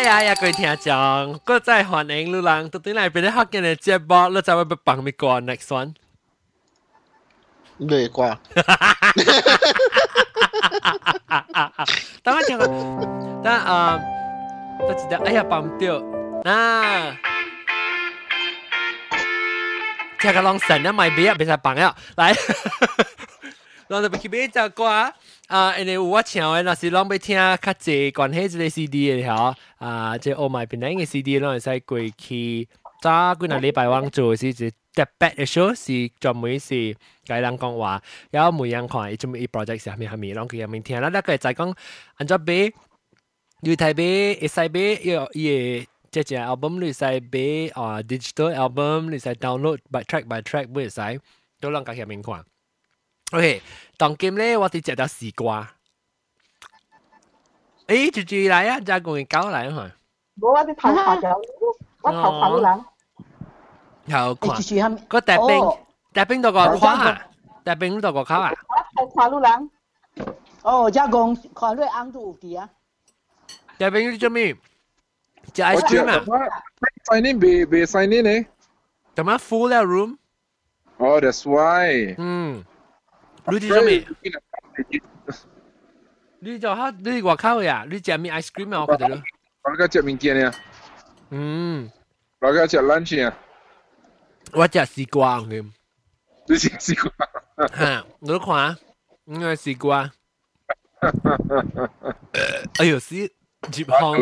哎呀呀，佢听讲，我再欢迎你人，到底嚟边啲学嘅节目，你就会被帮咪过 next one。累挂。等我听个，等啊，我知道，哎呀，帮唔掉，啊。听个浪神啊，咪俾啊，俾晒帮啊，来，浪就俾佢俾只歌啊。 啊，因为我唱嘅那是拢要听较济关系即个 CD 嘅吼，啊，即 Oh My 边个嘅 CD 拢会使过去早几个礼拜往做是一特别嘅 show，是专门是甲人讲话，然后每样看伊做咩 project 是虾米虾米，拢佢入面听啦，那个再讲按照买，你睇买，会使买要伊即只 album 你使买啊 digital album 你使 download by track by track 唔会使，都拢甲入面看。 OK，当今咧我哋食到丝瓜。诶，住住嚟啊，就共佢搞嚟吓。冇啊，啲头发就我头发都冷。头看，住住下面。个大兵，大兵到个跨啊，大兵到个卡啊。头发都冷。哦，即系讲看你啱都有啲啊。大兵你做咩？食 ice cream 啊？sign in 未未 sign in 呢？咁样 full 咧 room。Oh, that's why. 嗯。 你啲做咩？你就吓你外口呀？你食咩 ice cream 啊？我觉得咯。我而家食物件啊。嗯。我而家食 lunch 啊。我食丝瓜嘅。你食丝瓜？吓，你看，应该丝瓜。哎呦，屎接康。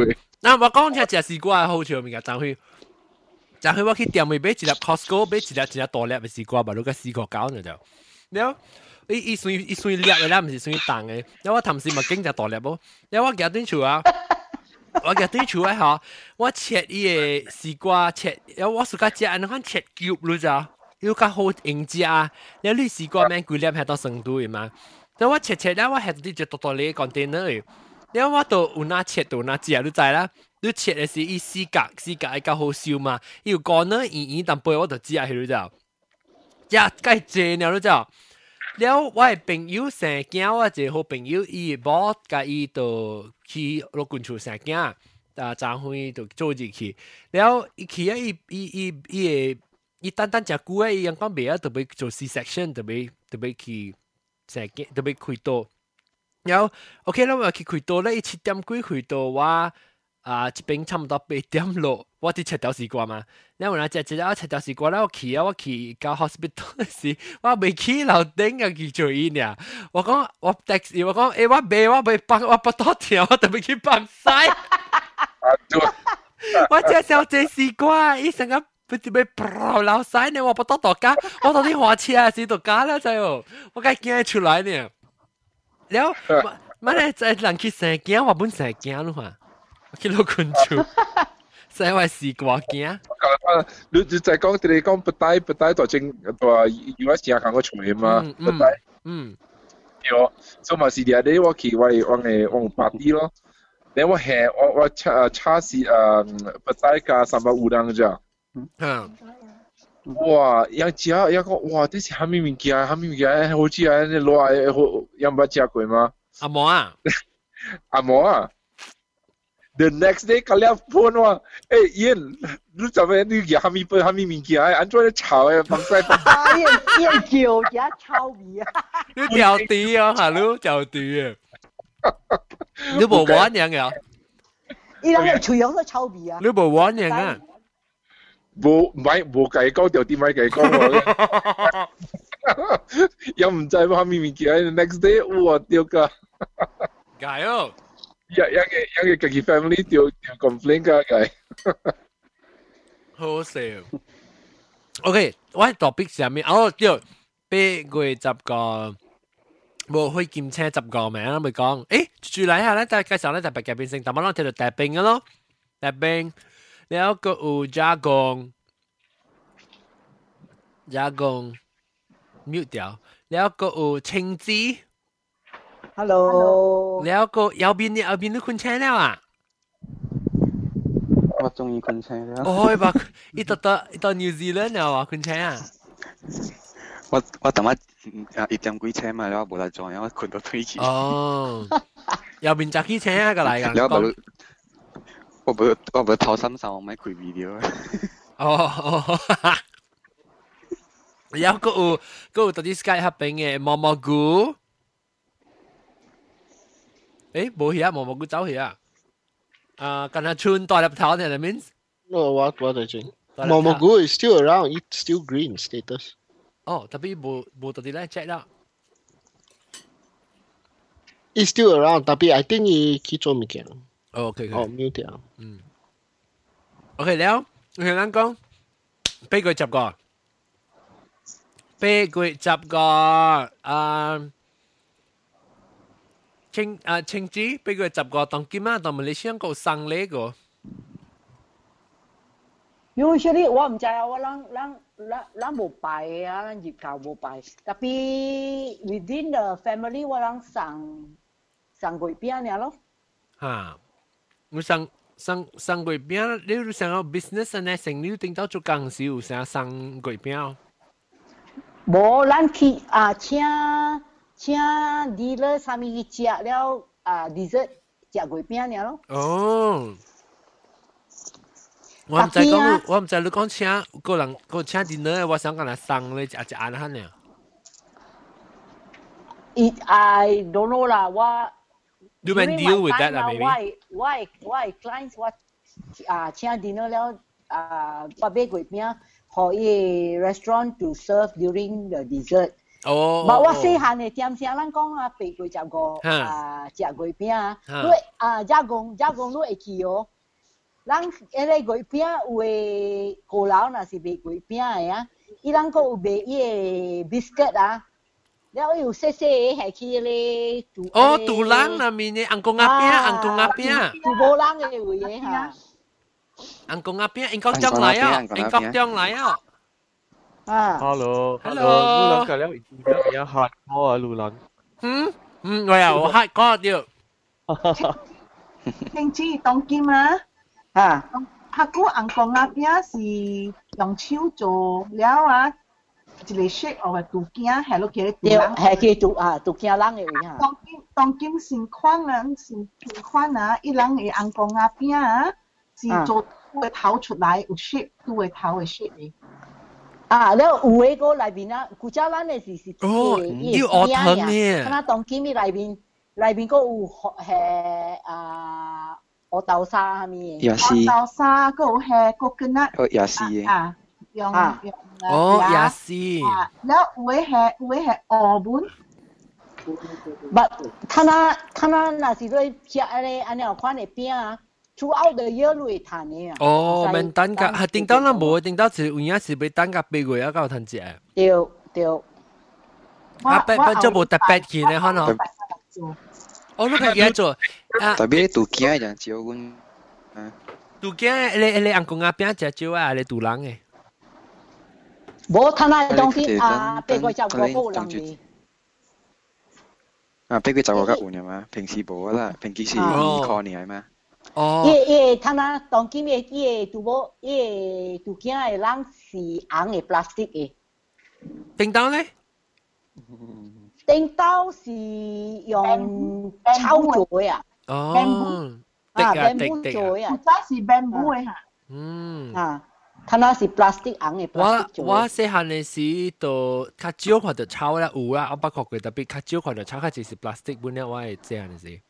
嗱，我讲只食丝瓜好笑物件，但系。就系我去店里买一粒 Costco，买一粒一粒大粒嘅丝瓜，把嗰个丝瓜胶呢就，了。 伊伊算伊算粒嘅啦，毋是算重嘅。因为我头先咪经就大粒咯，因为我夹短处啊，我夹短处咧吓，我切伊嘅丝瓜切，因为我自家食，你看切脚咯咋，要较好应食啊。你你丝瓜咩几粒系到成度嘅嘛？但我切切咧，我系啲只大大粒 container 嘅，因为我都有哪切到哪食，你知啦。你切嘅是伊丝格，丝格系较好烧嘛，要干呢圆圆淡薄我就知啊，系你知，食介济了你知。 了我嘅朋友成囝，我一个好朋友，伊某甲伊就去落军厝成囝，啊，昨昏就做入去。了伊去啊，伊伊伊伊嘅伊单单食久啊，伊阳光未啊，特别做 C section，特别特别去成囝，特别开刀。了 OK 啦，我去开刀咧，伊七点几开刀我。 啊，一邊差唔多八點六，我啲赤豆絲瓜嘛。因為我只只啊赤豆絲瓜啦，我去啊，我去搞 hospital 時，我未去樓頂啊，去做醫呢。我講我 taxi，我講誒，我未我未幫我不多條，我特別去幫晒。我只小只絲瓜，醫生啊，不知咩爆流晒呢，我不多多家，我到啲花痴啊，死到家啦，仔哦，我梗驚出來呢。了，乜咧？在人去生驚，我本生驚咯嘛。去老困住，成为时挂镜。你你就讲你讲不带不带，就正话有一时间我出去嘛，不带。嗯。有，所以嘛是啲啲我去我我嘅我 party 咯。你我系我我差差是诶不带加三百五两咋。嗯。哇！有食有个哇，啲是虾米物件？虾米物件？好似系你攞嚟好有冇食过吗？阿毛啊！阿毛啊 The next day, kalian phone wa, eh Ian, lu zao mei ni ya hami pe hami min kia, an zua le chao eh, bang sai bang. Ian Ian jiao jia chao mi à. Lu jiao ti à, hà lu jiao ti à. Lu bo wan yang à. Ý là chú yếu là chao mi à. Lu bo wan yang à. Bo mai bo cái câu tiểu ti mai cái câu. Yang zai hami min kia, the next day, wa tiêu cả. Gayo. 一一個一個自己 family 調調 complain 㗎佢，好笑。OK，我喺 topic 上面，哦，調俾佢執個冇開劍車執個名啦，咪講，誒，住嚟下咧，就介紹咧就白夾變性，但係我睇到大兵嘅咯，大兵，你有個烏加工，加工 mute 掉，你有個烏青枝。Hello，你有個右邊右邊都 Kun Channel 啊？我中意 Kun Channel。我話依度到依度 New Zealand 又話 Kun Channel 啊？我我頭先啊一點幾車嘛，我冇得裝，因為 Kun 到退錢。哦，右邊揸起車啊個嚟㗎。我冇我冇頭三三，我咪攰 video。哦哦。然後嗰個嗰個到底 Skype 合併嘅蘑蘑菇。诶冇去啊，毛毛菇走去啊，啊，跟下村代入头呢，that means No, what what I think. Momogu is still around. It's still green status. 哦，特别冇冇到啲咧 check 啦， It's still around, tapi I think he 去做物件。哦，OK 哦 OK， ，mute 掉。 OK 了，OK 咱讲八月十个，八月十个啊。 清啊清子，俾佢十个当金啊，当马来西亚个生呢个， Usually 我唔知啊，我咱咱咱咱冇拜啊，咱入教冇拜。tapi within the family 我咱送送月饼尔咯。吓，我生生生月饼，你要想要 business 呢，成你顶到做工时有想生月饼，无，咱去啊请 请 dealer 啥物去食了啊 dessert 食月饼尔咯。哦。我唔知讲，我唔知你讲请个人个请 dinner，我想讲嚟生咧，就就按下呢。 It I don't know 啦，我 You can deal with that 啦我，maybe。我我 clients 我啊请 dinner 了啊，我买月饼，互伊 restaurant to serve during the dessert。 哦。冇我细汉嘅点声，咱讲啊，八月十五哈啊，食月饼啊，哈你啊，加工加工你会记哦。咱迄个月饼有诶高楼，若是卖月饼嘅啊，伊咱佫有卖伊个 biscuit 啊，了有细细个系去咧杜哦，杜兰那面嘅红公鸭饼，红公鸭饼，杜无人嘅位嘅吓，红公鸭饼，英国将嚟啊，英国将嚟啊。 啊， Hello， Hello 路人隔了已经有一下我啊，路人。嗯嗯，我又我黑嗰条，听知当剑啊！啊，客古硬钢鸭饼是用手做了啊，一个 shape 或者杜件系落去咧杜对，人。系去杜啊杜惊人嘅位吓，当剑当剑先款啊，先先款啊，伊人嘅硬钢鸭饼啊，是做拄个头出来有 shape，拄个头嘅 shape 嘅。 啊，那乌味哥来宾啊，古家湾的是是椰叶边啊，看那东基米那边，那边哥有河，啊，河豆沙米，也，豆沙哥好嘿，跟那，哦也是，啊，用用，哦也是，啊，那乌龟嘿，乌龟嘿，澳门，不，他那他那那是都要嘞，安尼我的饼啊。，throughout the year 都会弹嘅啊。哦，免等㗎，系顶到啦冇，顶到是有影是俾等㗎八月啊，够趁食。对对，啊，不不做冇特别嘅咧，可能。我都系记得做啊，特别杜件人少阮，杜惊你你红公鸭饼食少啊，你杜冷嘅。无睇那东西啊，八个十个个人嘅。啊，俾佢就个吉换系嘛，平时冇啦，平时是二概念系嘛， 哦，伊伊睇那当今嘅伊个杜某伊个杜件嘅人是红嘅 plastic 嘅，顶到咧，顶刀是用草做嘅啊，哦，滴啊，啊benbun 滴滴啊，做嘅啊，古早是 bamboo 嘅吓。嗯。啊，睇那是 plastic 红嘅我 plastic 做我嘅。细汉嘅时都较少看到草啦，有啦，我不过佢特别较少看到草，较就是 plastic 本咧，我系细汉嘅时。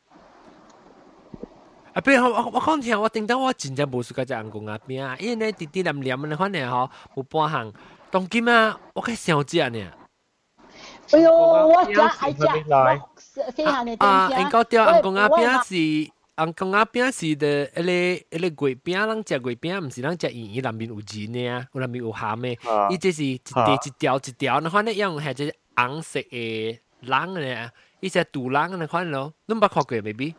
啊，比如我我我讲听，我顶到我真正无试过只红公鸭饼啊，因为咧滴滴黏黏嘅款呢吼，有半项当今啊，我较少食呢。哎呦，我食有爱食，时佢嚟我细汉嘅啊，点应该掉红公鸭我饼是红公鸭饼是的，迄个迄个月饼，咱食月饼，毋是咱食圆圆内面有仁的啊，有内面有咸的。啊伊即是一地一条一条，那款咧用系只红色嘅冷咧，伊只杜冷那款咯，你捌看过 baby？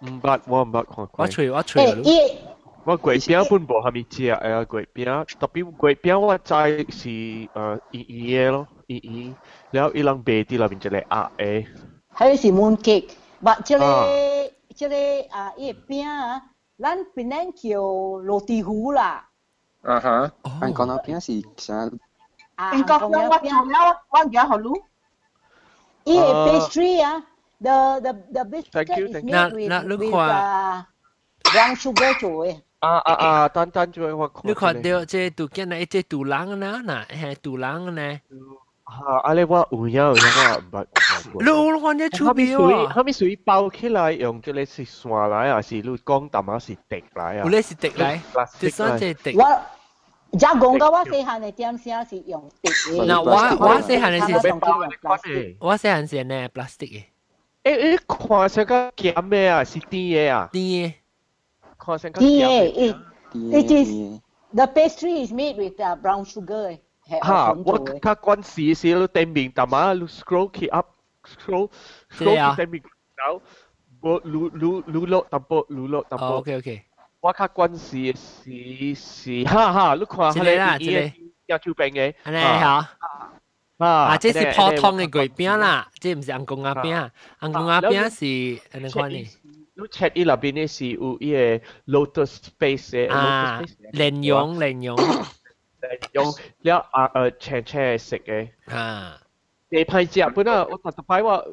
唔捌，我唔捌看过我。吹我吹诶，咯，伊我月饼本无虾米食诶月饼，特别月饼我知是诶圆圆嘅咯，圆圆，然后伊人卖啲内面一个鸭嘅，迄是 moon cake，目即个啊即个啊，伊个饼啊，咱边咱叫罗蒂糊啦，啊哈，按讲到边是啥？啊，英国讲我做了，我而家学路。伊个啊 pastry 啊 ，the the the biscuit Thank you, is thank you. made Na- with na- look with qua- uh brown sugar 做嘅。啊啊啊！等等住我看。你看到这杜见那这杜郎呢？那系杜郎呢？吓！啊你我有影有影我唔，你我看啲出边喎，后面属于包起来用即系是线来，还是你讲淡仔是滴来啊？有咧是滴来，第三只滴。我而家讲嘅我细汉嘅点先是用滴嘅。嗱，我我细汉嘅是，我细汉是呢 plastic 嘅。 诶诶，看上个夹咩啊？是甜 A 啊？D A，看上个甜 A，诶，it is the pastry is made with uh, brown sugar。哈，我卡关时时都点名，但嘛，lu scroll k e up scroll scroll 点名，然后我 lu lu lu lo double lu lo double。OK OK，我卡关时时时，哈哈，你看下咧，D A 要出兵嘅，系咪啊？啊，这是普通嘅粿饼啦，这唔是红公鸭饼，红公鸭饼是安尼款嘅。你 check 伊入边咧是有伊个 lotus space 嘅，啊，莲蓉莲蓉。用了啊呃青青食嘅啊，你派食本啊，我特特摆我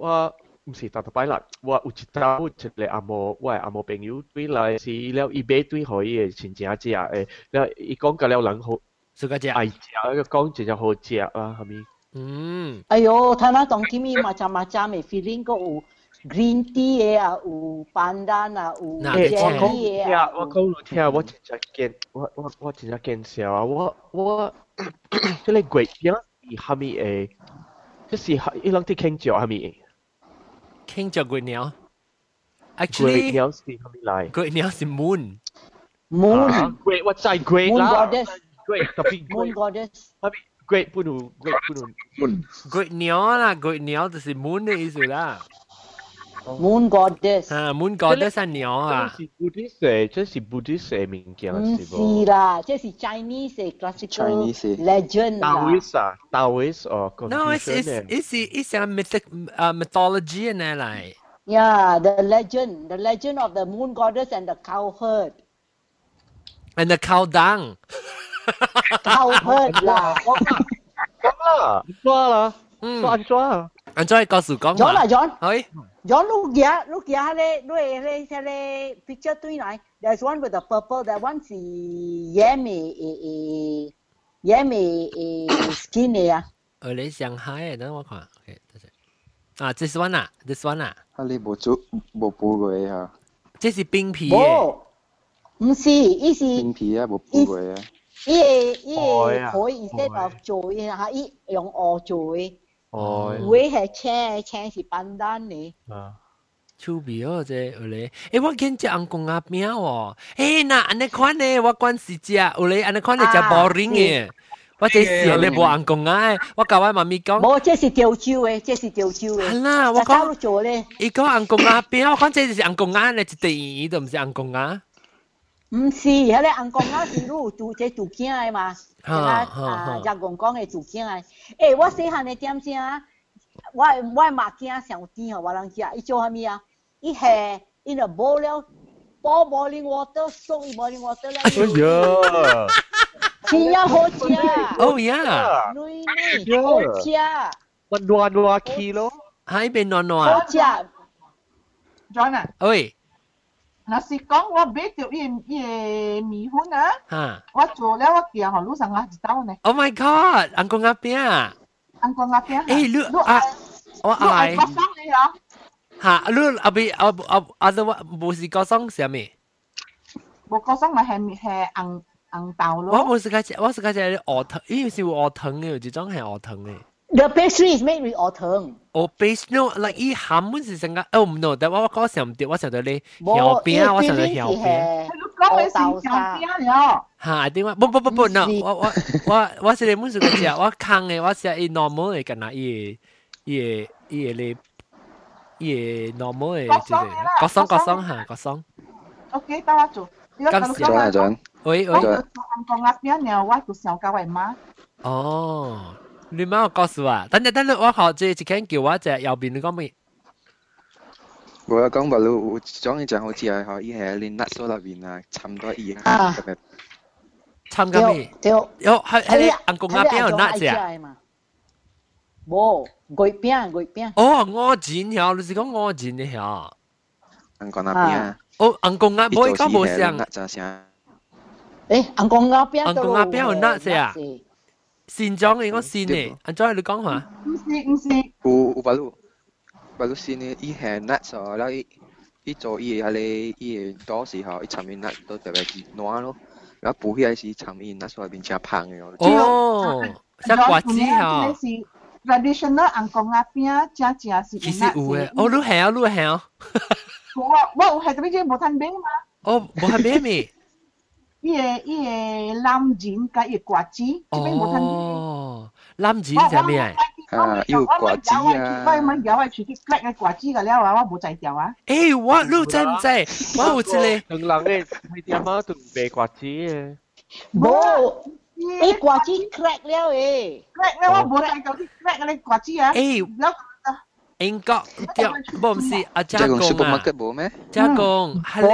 我唔是特特摆啦，我有一周一个阿某，我阿某朋友对来是了伊买对可以嘅亲情食诶，了伊讲个了人好， 食个食爱食，个讲真系好食啊，系咪？嗯，哎呦，他那当今咪macam-macam 嘅 feeling 个有。green tea 嘅啊，有 pandan 啊，有 jelly 嘅啊。我讲你听，我真系见，我我我真系见笑啊！我我即系鬼样是虾米诶？即是一两啲倾着虾米？倾着鬼鸟。鬼 Actually，鸟是虾米来？鬼鸟是 moon。 moon。鬼我知鬼啦。 moon goddess。鬼特别 moon goddess。虾米？鬼不如鬼不如 moon。鬼鸟啦，鬼鸟就是 moon 嘅意思啦。 Moon Goddess 啊，Moon Goddess 系鸟啊。这是 Buddhist 嘅，这是 Buddhist 嘅物件唔是啦，这是 Chinese 嘅 classical legend 啦。 Taoist 啊，Taoist 哦 No, it's it's it's it's a mythic uh mythology 呢嚟。 Yeah, the legend, the legend of the Moon Goddess and the cow herd. And the cow dung. 啦，抓啦，抓抓。安怎告诉讲？John 啊，John。係。John look here, look here 咧，你你你你 picture 對嚟，there's one with the purple, that one 是野味誒誒野味誒 skin 嚟啊。誒，你上海嘅，等我看，OK。啊，this one 啊，this one 啊。啊，你冇做冇煲過啊？這是冰皮嘅。冇，唔是，伊是。冰皮啊，冇煲過啊。伊个伊个可以 instead of 做嘅吓，伊用鹅做嘅。哦，会系青青是斑丹嘅。啊，趣味哦，这有咧。诶，我见只红公鸭饼喎。诶，那安尼款咧，我关是只有咧，安尼款咧只 boring 嘅。我这时咧无红公鸭，我教我妈咪讲。冇，这是潮州嘅，这是潮州嘅。系啦，我讲做咧。伊讲红公鸭饼，我讲这是红公鸭咧，一地都唔是红公鸭。 唔是，迄个红公鸭是你有做这做囝嘅嘛？啊啊，日公讲嘅做囝嘅。诶，我细汉嘅点先啊，我我目镜上甜哦，我人食，伊做啥物啊？伊系 in a bowl 了，pour boiling water，soak in boiling water 咧。哎呀！真呀好食。 Oh yeah。女女好食。温暖暖气咯。喺边暖暖。好食。 John 啊。喂。 若是讲我买着伊伊个米粉啊，哈，我做了我寄互你上下一兜呢。 Oh my god，红公鸭饼。红公鸭饼。诶，你啊，我爱。你爱你啊？吓，你后边啊啊啊！都冇是个桑是咩？冇个桑咪系系红红豆咯。我冇是嗰只，我是嗰只鹅藤，咦是鹅藤嘅，有一种系鹅藤嘅。 The pastry is made with 鹅藤。哦，base no like 伊咸本是成个，哦唔 no，但我我讲想唔对，我想到你条边，我想到条边。你讲嘅是条边了。吓，点解？不不不不，no，我我我我是你本是个只，我坑嘅，我是伊 normal 嘅，干那伊伊伊你伊 normal 嘅，即系个桑个桑吓个桑。 OK，得我做。咁时啊阵。喂喂。我做红公鸭边了，我做小教为妈。哦。 你妈有告诉我，等阵等阵，我学这一间叫我只右边你讲咩？我有讲话你有种一只好似系可以系你 nut 数入边啊，差唔多一样咁样。参加咩？有有系系红公鸭边有 nut 只啊？冇，粿饼粿饼。哦，我剪条，你是讲我剪的条？ 香港那边啊，哦，硬公鸭冇，而家冇上。那咋声？诶，硬公鸭边硬公鸭边有 nut 先啊？ 线装嘅，我线嘅，安装你讲下。唔是唔是。有有巴鲁，巴鲁线嘅，伊系 nut 咗，然后伊伊做伊系你伊多时候伊参与 nut 都特别暖咯，然后补起来是参与 nut 所变成胖嘅。哦，像瓜子吓。 traditional 硬公鸭边，正正是。其实有嘅，哦，你系啊，你系啊。我我系特别只冇睇饼嘛。哦，冇睇饼咩？ 伊个伊个蓝钱加伊瓜子，这边冇睇饼。哦，蓝钱系咩啊？啊，有瓜子啊。我咪有啊，自己 black 嘅瓜子个了啊，我冇制掉啊。诶，我你知唔知？我有一个。两人嘅开店啊，都卖瓜子嘅。冇。诶瓜子 crack 了诶，crack 了我冇制到啲 crack 嗰啲瓜子啊。诶。 英国对，冇唔是阿家公啊，家公，系你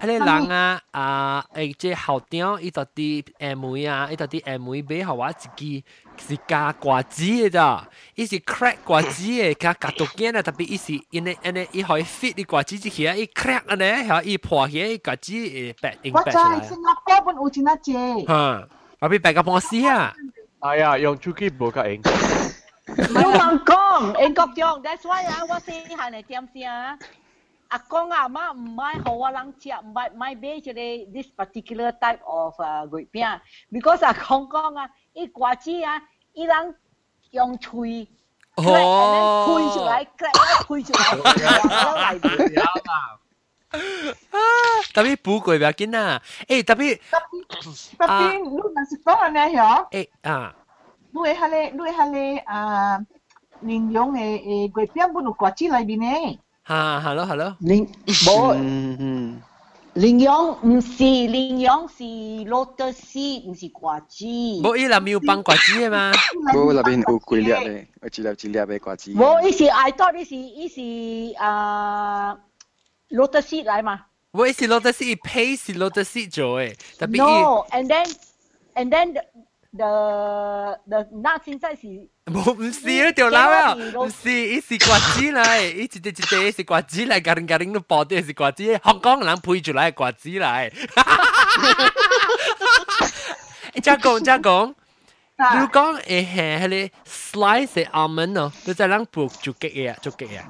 系你人啊啊！诶，即后店伊到啲 M 啊，伊到啲 M 买互我一支是加瓜子嘅咋，伊是 crack 瓜子嘅，加加毒惊啊！特别伊是因为因为伊可以 fit 啲瓜子起来，伊 crack 啊咧，然后伊破起伊瓜子诶白硬白出来。我知新加坡本有真啊只。吓，我俾白个帮我试啊！系啊，用手机冇个硬。 你讲讲，英国中，that's why 啊，我先系嚟点先啊。阿公阿妈唔买好我人食，唔买买买即系 this particular type of 诶月饼，because 阿公讲啊，伊瓜子啊，伊人用喙。哦，推出来，推出来，啊！特别补过唔要紧啊！诶，特别特别，你若是讲安尼嗬？诶啊！ nu e hale nu e hale à linh yong e e gwe pian bu nu kwa chi lai bi ne ha ha lo ha lo ning bo Linh Yong không phải, Linh Yong là lotus seed, không phải quả chi. Bố ý là miêu băng quả chi mà. Bố là bên u quỷ liệt đấy, ở chỉ là chỉ liệt về quả chi. Bố ý là I thought ý là ý là à lotus seed lại mà. Bố ý là lotus seed, pay là lotus seed rồi. Tapi no, and then and then the the 那现在是冇唔是啊条佬啊，唔是，伊是瓜子嚟，伊一只一只是瓜子嚟，家人家人都包啲是瓜子，香港人配出来瓜子嚟。你再讲再讲，你讲诶系系你 slice 嘅 almond 咯，你再谂布做几嘢做几嘢。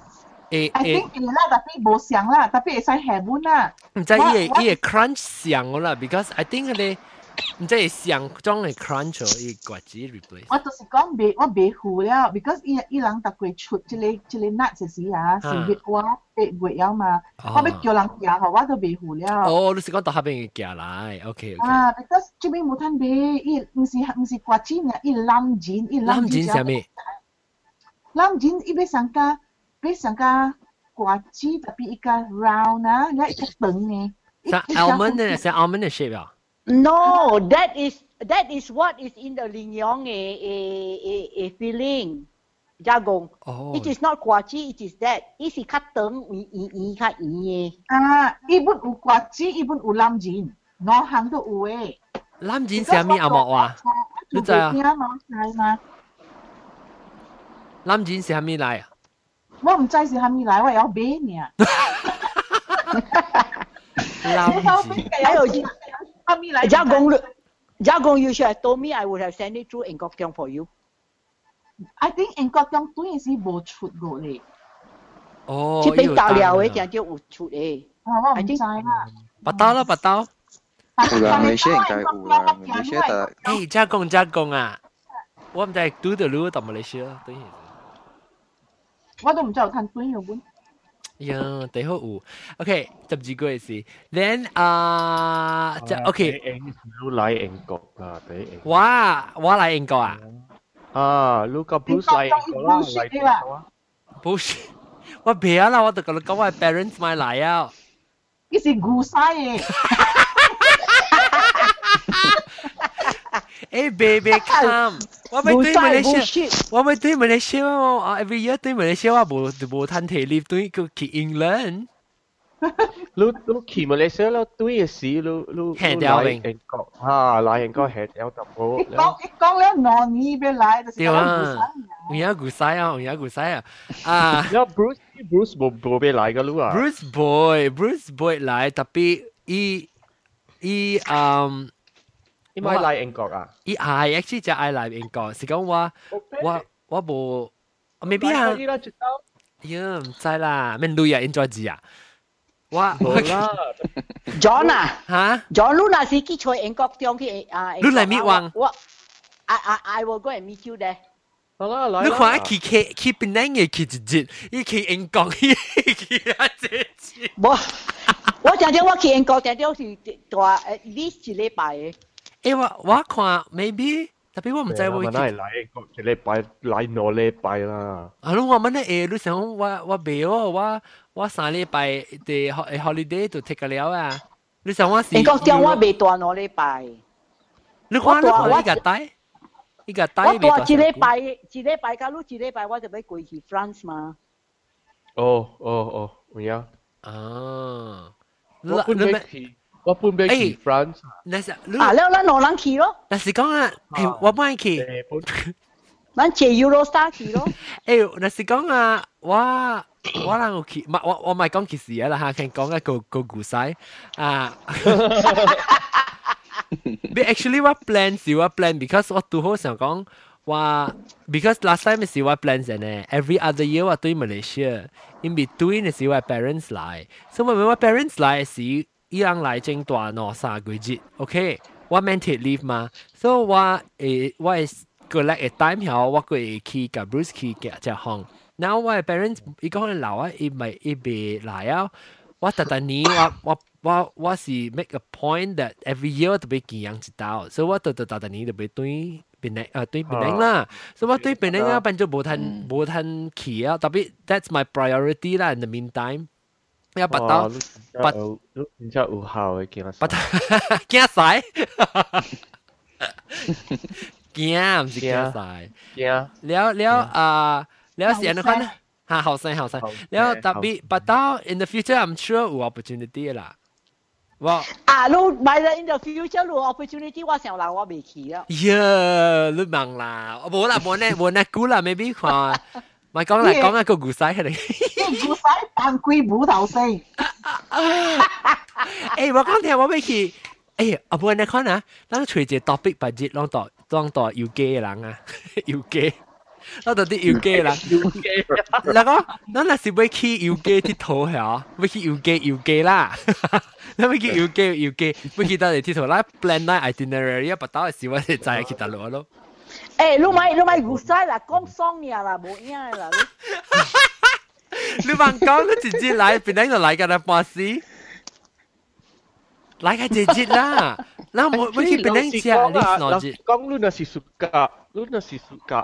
诶诶，系啦，特别冇上啦，特别会使下碗啦。唔知伊个伊个 crunch 上我啦，because I think 佢哋。 唔即系上装嘅 crunch 伊瓜子 replace。我就是讲未，我未付了，because 伊伊人特贵出即个即个 nut 就是啊，是月我八月有嘛，我要叫人寄互我都未付了。哦，你是讲到下边寄来，OK OK。啊，because 这边冇摊买，伊唔是唔是瓜子呢，伊蓝钱，伊蓝钱系咩？蓝钱伊要上加，要上加瓜子，特别一个 round 啊，一个长嘅。像 almond 呢？像 almond 嘅 shape 啊？ No, that is that is what is in the lingyong a a a, a filling. Jagong. Oh. It is not kwachi, it is that. It is kateng i i i ka i. 啊，伊本有瓜子，伊本有蓝钱，五行都有诶。蓝钱系咩阿莫话？你知啊？蓝钱系咩嚟啊？我唔知是系咩嚟，我有买呢。蓝钱。还有。 Jagong, Jagong, you should have told me I would have sent it through in Kok Tiong for you. I think in Kok Tiong 对是冇出过咧。哦，这边到了嘅就就有出诶。我唔知啦。八刀啦，八刀。有啦，马来西亚应该有啦，马来西亚的。诶，加工加工啊！我唔知读到路到马来西亚对。我都唔知有睇对有本。 呀，第好有，OK，十二个是，then 啊，就 OK。你嚟英国啊？第英。哇，我嚟英国啊！啊，你个 Bruce 嚟英国啦，嚟英国啊！Bruce，我别啦，我就讲讲我 parents 买嚟啊。呢是古晒嘅。 Hey baby, come. What am I doing Malaysia? What am I doing Malaysia? Every year doing Malaysia, what bo bo tan thể leave doing go to England. Lu lu khi Malaysia lu tuy là sĩ lu lu hẹn đeo mình. Ha, lại anh có hẹn đeo tập bố. Con con lấy nọ ni bên lại. Điều à, người ta gù sai à, người ta gù sai à. À. Yo Bruce Bruce bo bo bên lại cái lu à. Bruce boy, Bruce boy lại, tapi i i um 嗯。你咪来英国啊？伊系 actually 就爱来英国，是讲我我我无未必啊，你啦，知道？呀唔知啦，咩女啊 enjoy 字啊，我冇啦， John 啊吓， ，John 你那时去吹英国中去啊，你嚟 meet 我我，I I I will go and meet you there。好啦，来啦。你看去去去槟城嘅去一日，伊去英国去去啊这次，我我常常我去英国，常常是大诶，呢一礼拜嘅。 诶我我看 maybe，特别我唔知会去。我系来英国一礼拜，来两礼拜啦。啊！你我问你诶，你想我我未哦，我我三礼拜嘅 holiday 就 take 了啊！你想我是英国中我未大两礼拜，你看你看呢个带，呢个带我大一礼拜，一礼拜假如一礼拜我就要过去 France 嘛。哦哦哦，有影。啊！我本要去， 我本要去 France。那是你啊，了咱两人去咯，那是讲啊，诶我帮你去。日本咱坐 Eurostar 去咯。诶，那是讲啊，我我人有去，唔我我唔系讲其事啊啦吓，听讲一个个故事啊。But actually 我 plan 是我 plan because 我拄好想讲话，because last time 是我 plan 嘅呢，every other year 我对 Malaysia，in between 是我 parents 来，所以我我 parents 来时， 伊人来正大喏三个月，OK，我 man take leave 嘛，所以我诶我系 collect 嘅 time 后，我会去กับ Bruce 去嘅只行。Now 我嘅 parents 伊讲老啊，伊咪伊未来啊，我特特年我我我我是 make a point that every year 都俾见人知道，所以我特特特特年就俾对边领啊对边领啦，所以我对边领啊变咗冇吞冇吞去啊，特别 that's my priority 啦。In the meantime， 要拔到拔，你真正有效嘅见拔惊晒，惊唔是惊晒，惊了了啊了是安尼款啊。吓后生后生，然后特别拔到 in the future I'm sure 有 opportunity 啦。我啊，你买咗 in the future 你 opportunity，我想啦，我未去啊。呀，你忙啦，冇啦冇呢冇呢估啦，maybe 看， 咪讲啦讲一个故事系你。故事扮鬼舞头先。诶，我讲听我未去。诶，阿冇你看啊，咱随只 topic budget 当代当代要机嘅人啊，要机。我到啲要机啦，要机。嗱个，咱若是要去要机佚佗系要去要机要机啦，咱要去要机要机，要去到嚟佚佗啦，plan 啦 itinerary 啊，不到时我哋再去大陆咯。 Eh, lu mai lu mai gustai la là la boia la. Lu van con lu chỉ chỉ lại bên đây là lại cái bác sĩ. Lại cái chỉ chỉ là. Là mỗi mỗi khi bình đây chỉ là lúc nào chỉ. Con lu nó chỉ suka, lu nó chỉ suka.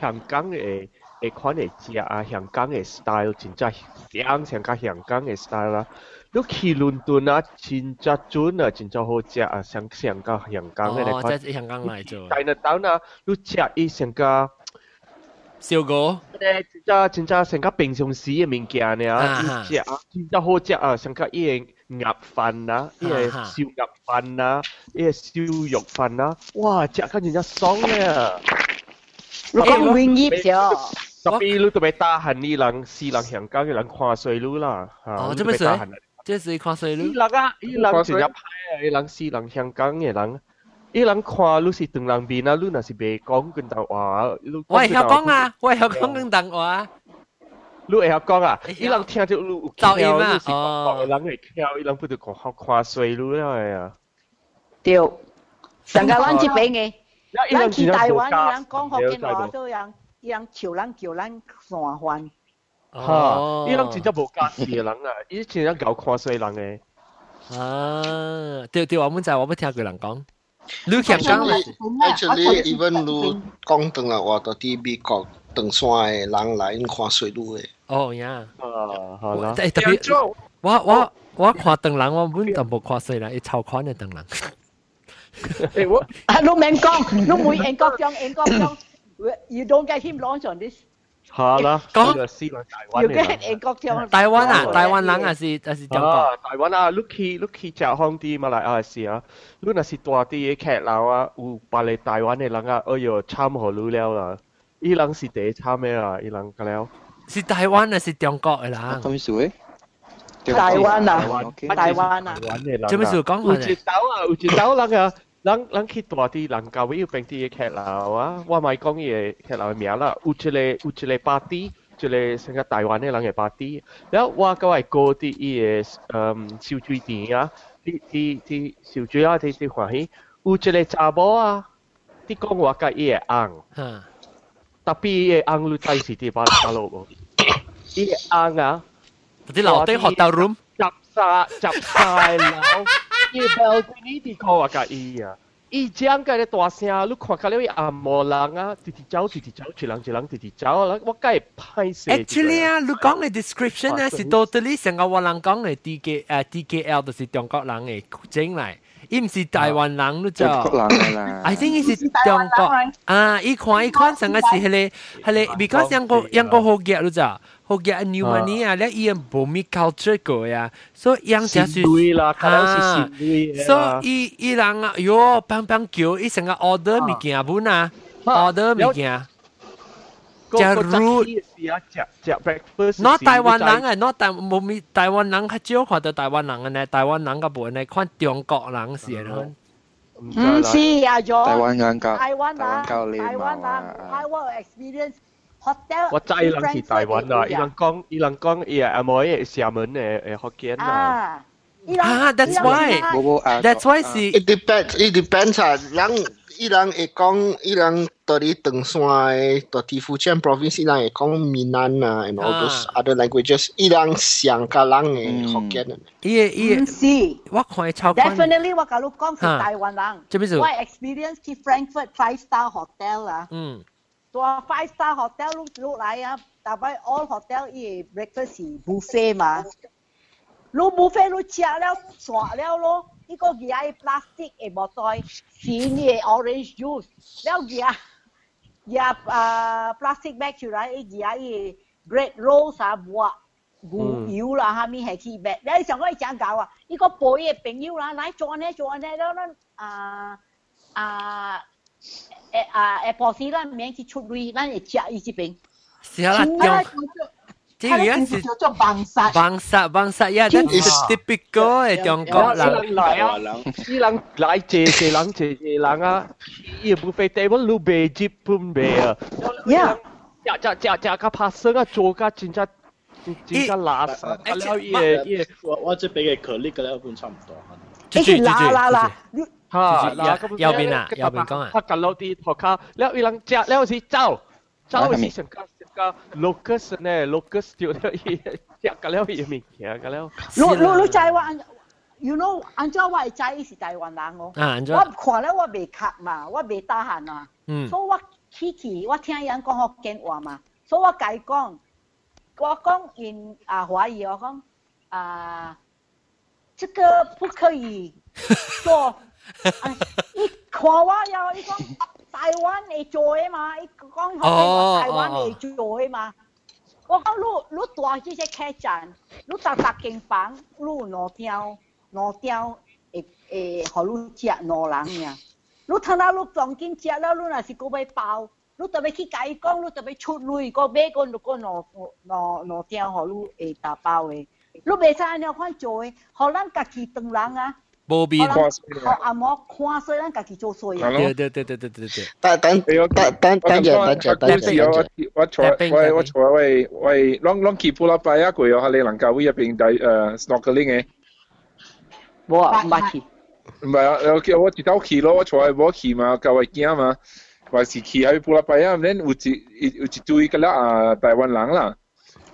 Hong Kong ấy ấy khoản ấy chỉ à Hong Kong ấy style chính trai. Tiếng Hong Kong Hong Kong ấy style là. 你去伦敦啊，真正准啊，真正好食啊，香香港香港嘅哦，即系香港嚟做。但系当那你食伊成个小哥，诶，真正真正成个平常时嘅物件咧啊，食啊，真正好食啊，成个伊嘅鸭饭啊，伊嘅烧鸭饭啊，伊嘅烧肉饭啊，哇，食紧真正爽咧！你讲永业咗。特别你特别打闲啲人，是人香港嘅人看水路啦。哦，做咩事？ 即系看水路。伊人啊，伊人真正歹啊！伊人是人香港嘅人，伊人看你是长人面啊，你若是袂讲广东话，我会晓讲啊，我会晓讲广东话。你会晓讲啊？伊人听到你有噪音啊，哦，人会听，伊人不如讲好看水路啦呀。对，上个咱这边嘅。咱去台湾，伊人讲福建话都人，伊人笑人叫咱散饭。 吓！伊人真正无家事嘅人啊，伊真正搞看水人嘅。啊，对对，我们就我冇听过人讲。你香港，actually even 你讲等啦，我到啲美国登山嘅人来看水路嘅。哦呀，啊，好啦。特别，我我我看灯人，我本就冇看水人，伊超看嘅灯人。诶我啊，你免讲，你每英国将英国将，you don't get him launch on this 吓啦，讲呢是人台湾要嘅人嘅。英国听。台湾啊，台湾人还是还是中国？啊，台湾啊，你去你去食烘啲马来亚是啊，你若是大啲嘅剧楼啊，有别嚟台湾嘅人啊，哎呦，参好你了啦，伊人是第一参嘅啦，伊人个了。是台湾还是中国嘅人？咁样数诶？台湾啊， OK 台湾啊台，湾嘅人啊。做咩事讲有下咧？一斗啊，有一斗人啊， 人人去大啲人教会要并啲嘅剧楼啊，我咪讲伊嘅剧楼嘅名啦，有一个有一个 party。一个成个台湾嘅人嘅 party，然后我个系过啲伊嘅诶烧水店啊，啲啲啲烧水啊，啲啲欢喜，有一个查某啊，啲讲话个伊嘅红，吓，特别伊嘅红你知是啲巴巴路无？伊嘅红啊，啲楼底 hotel room，集晒集晒楼， 伊嘅 balcony 啲讲话个伊啊。伊将嘅大声，你看到了伊阿摩人啊，直直走，直直走，一人一人直直走，我梗系歹势。 Actually 啊，你讲嘅 description 咧是 totally 成个我人讲嘅 D K 诶 D K L 就是中国人嘅整嚟，伊唔是台湾人，你知中国人嘅啦。 I think 伊是中国啊！伊看伊看成个是迄个迄个，because yang ko yang ko 好嘅，你知 道？好嘅 New Money 啊，咧伊嘅冇咩 culture 个呀，所以样就是对啦，睇到是善对所以伊伊人啊，哟，棒棒叫，伊成个 order 物件本啊，order 物件。假 rude 是啊，食食 breakfast。 not 台湾人啊，not 台冇咪台湾人较少看到台湾人嘅呢，台湾人个部分呢，看中国人是咯。唔是啊，John。台湾人教台湾人，台湾教你台湾嘛人，台湾 experience hotel。我知伊人是台湾啊，伊人讲伊人讲伊阿妹系厦门诶诶福建啊。啊，啊，that's why 冇冇啊 That's why 是 It depends. It depends 啊。人伊人会讲，伊人到啲长山嘅，到啲福建 province，伊人会讲闽南啊，and all those other languages。伊人上加人嘅福建人。伊个伊唔个，是我看伊超宽。 ，definitely 我甲你讲是哈台湾人。做咩事我 experience 去 Frankfurt five star hotel 啊，嗯， 做 five star hotel look look 来啊，但係 all hotel 伊 breakfast 是 buffet 嘛，攞 buffet 攞食了散了咯，呢個佢係 plastic 嘅木袋，錢嘅 orange juice，了佢啊，佢啊 plastic bag 出來，佢係 bread rolls 啊冇啊。牛油啦，哈咪係去買。你上個講搞啊，呢個背嘅朋友啦，來做呢做呢，了咱啊啊。诶啊诶，博士啦，名去出嚟，咱会食伊这边。是啦，佢咧中，佢这样是咧叫做棒杀。邦萨邦萨呀，that's the typical 嘅中国人。人来啊，伊人来谢谢人谢谢人啊，伊唔飞 table 你未接半未啊。 Yeah 食食食食个拍生啊，做个真真真真垃圾，了伊嘅伊嘅我我即系俾嘅 colleague 嘅咧，一般差唔多。住住住一啦啦啦住，，你 哈，那右边啊，右边讲啊，他跟老弟学卡，然后伊人接，然后是走，走是上加上加，locus 呢，locus 就了伊，接个了伊面，接个了。你你你在话，you know，按照我仔伊是台湾人哦，啊，我看了我未卡嘛，我未大汉嘛，嗯，所以我起起我听人讲福建话嘛，所以我改讲，我讲因啊华语我讲啊，这个不可以做。啊，伊看我呀，伊讲台湾会做的嘛，伊讲福建话台湾会做的嘛。我讲你你大这些客栈，你搭搭间房，你两条两条会会，互你食两人呀。你睇下你当今食了，你若是个要包，你特别去甲伊讲，你特别出钱，个买个个两两两条，互你会打包的。你袂使安尼款做的，互咱家己当人啊， 无边互。咱互阿嬷看衰，咱家己做衰啊。对对对对对对对。等等等等等阵，等阵，等阵，等阵。我坐我我坐喂喂，long long keep 布拉拜一个有喺你能够会入边第诶 snorkeling 嘅，无啊，唔捌去。唔系啊，我叫我直头去咯，我坐喺我去嘛，教我惊嘛，还是去喺布拉拜啊，then 有一有一堆个啦啊台湾人啦，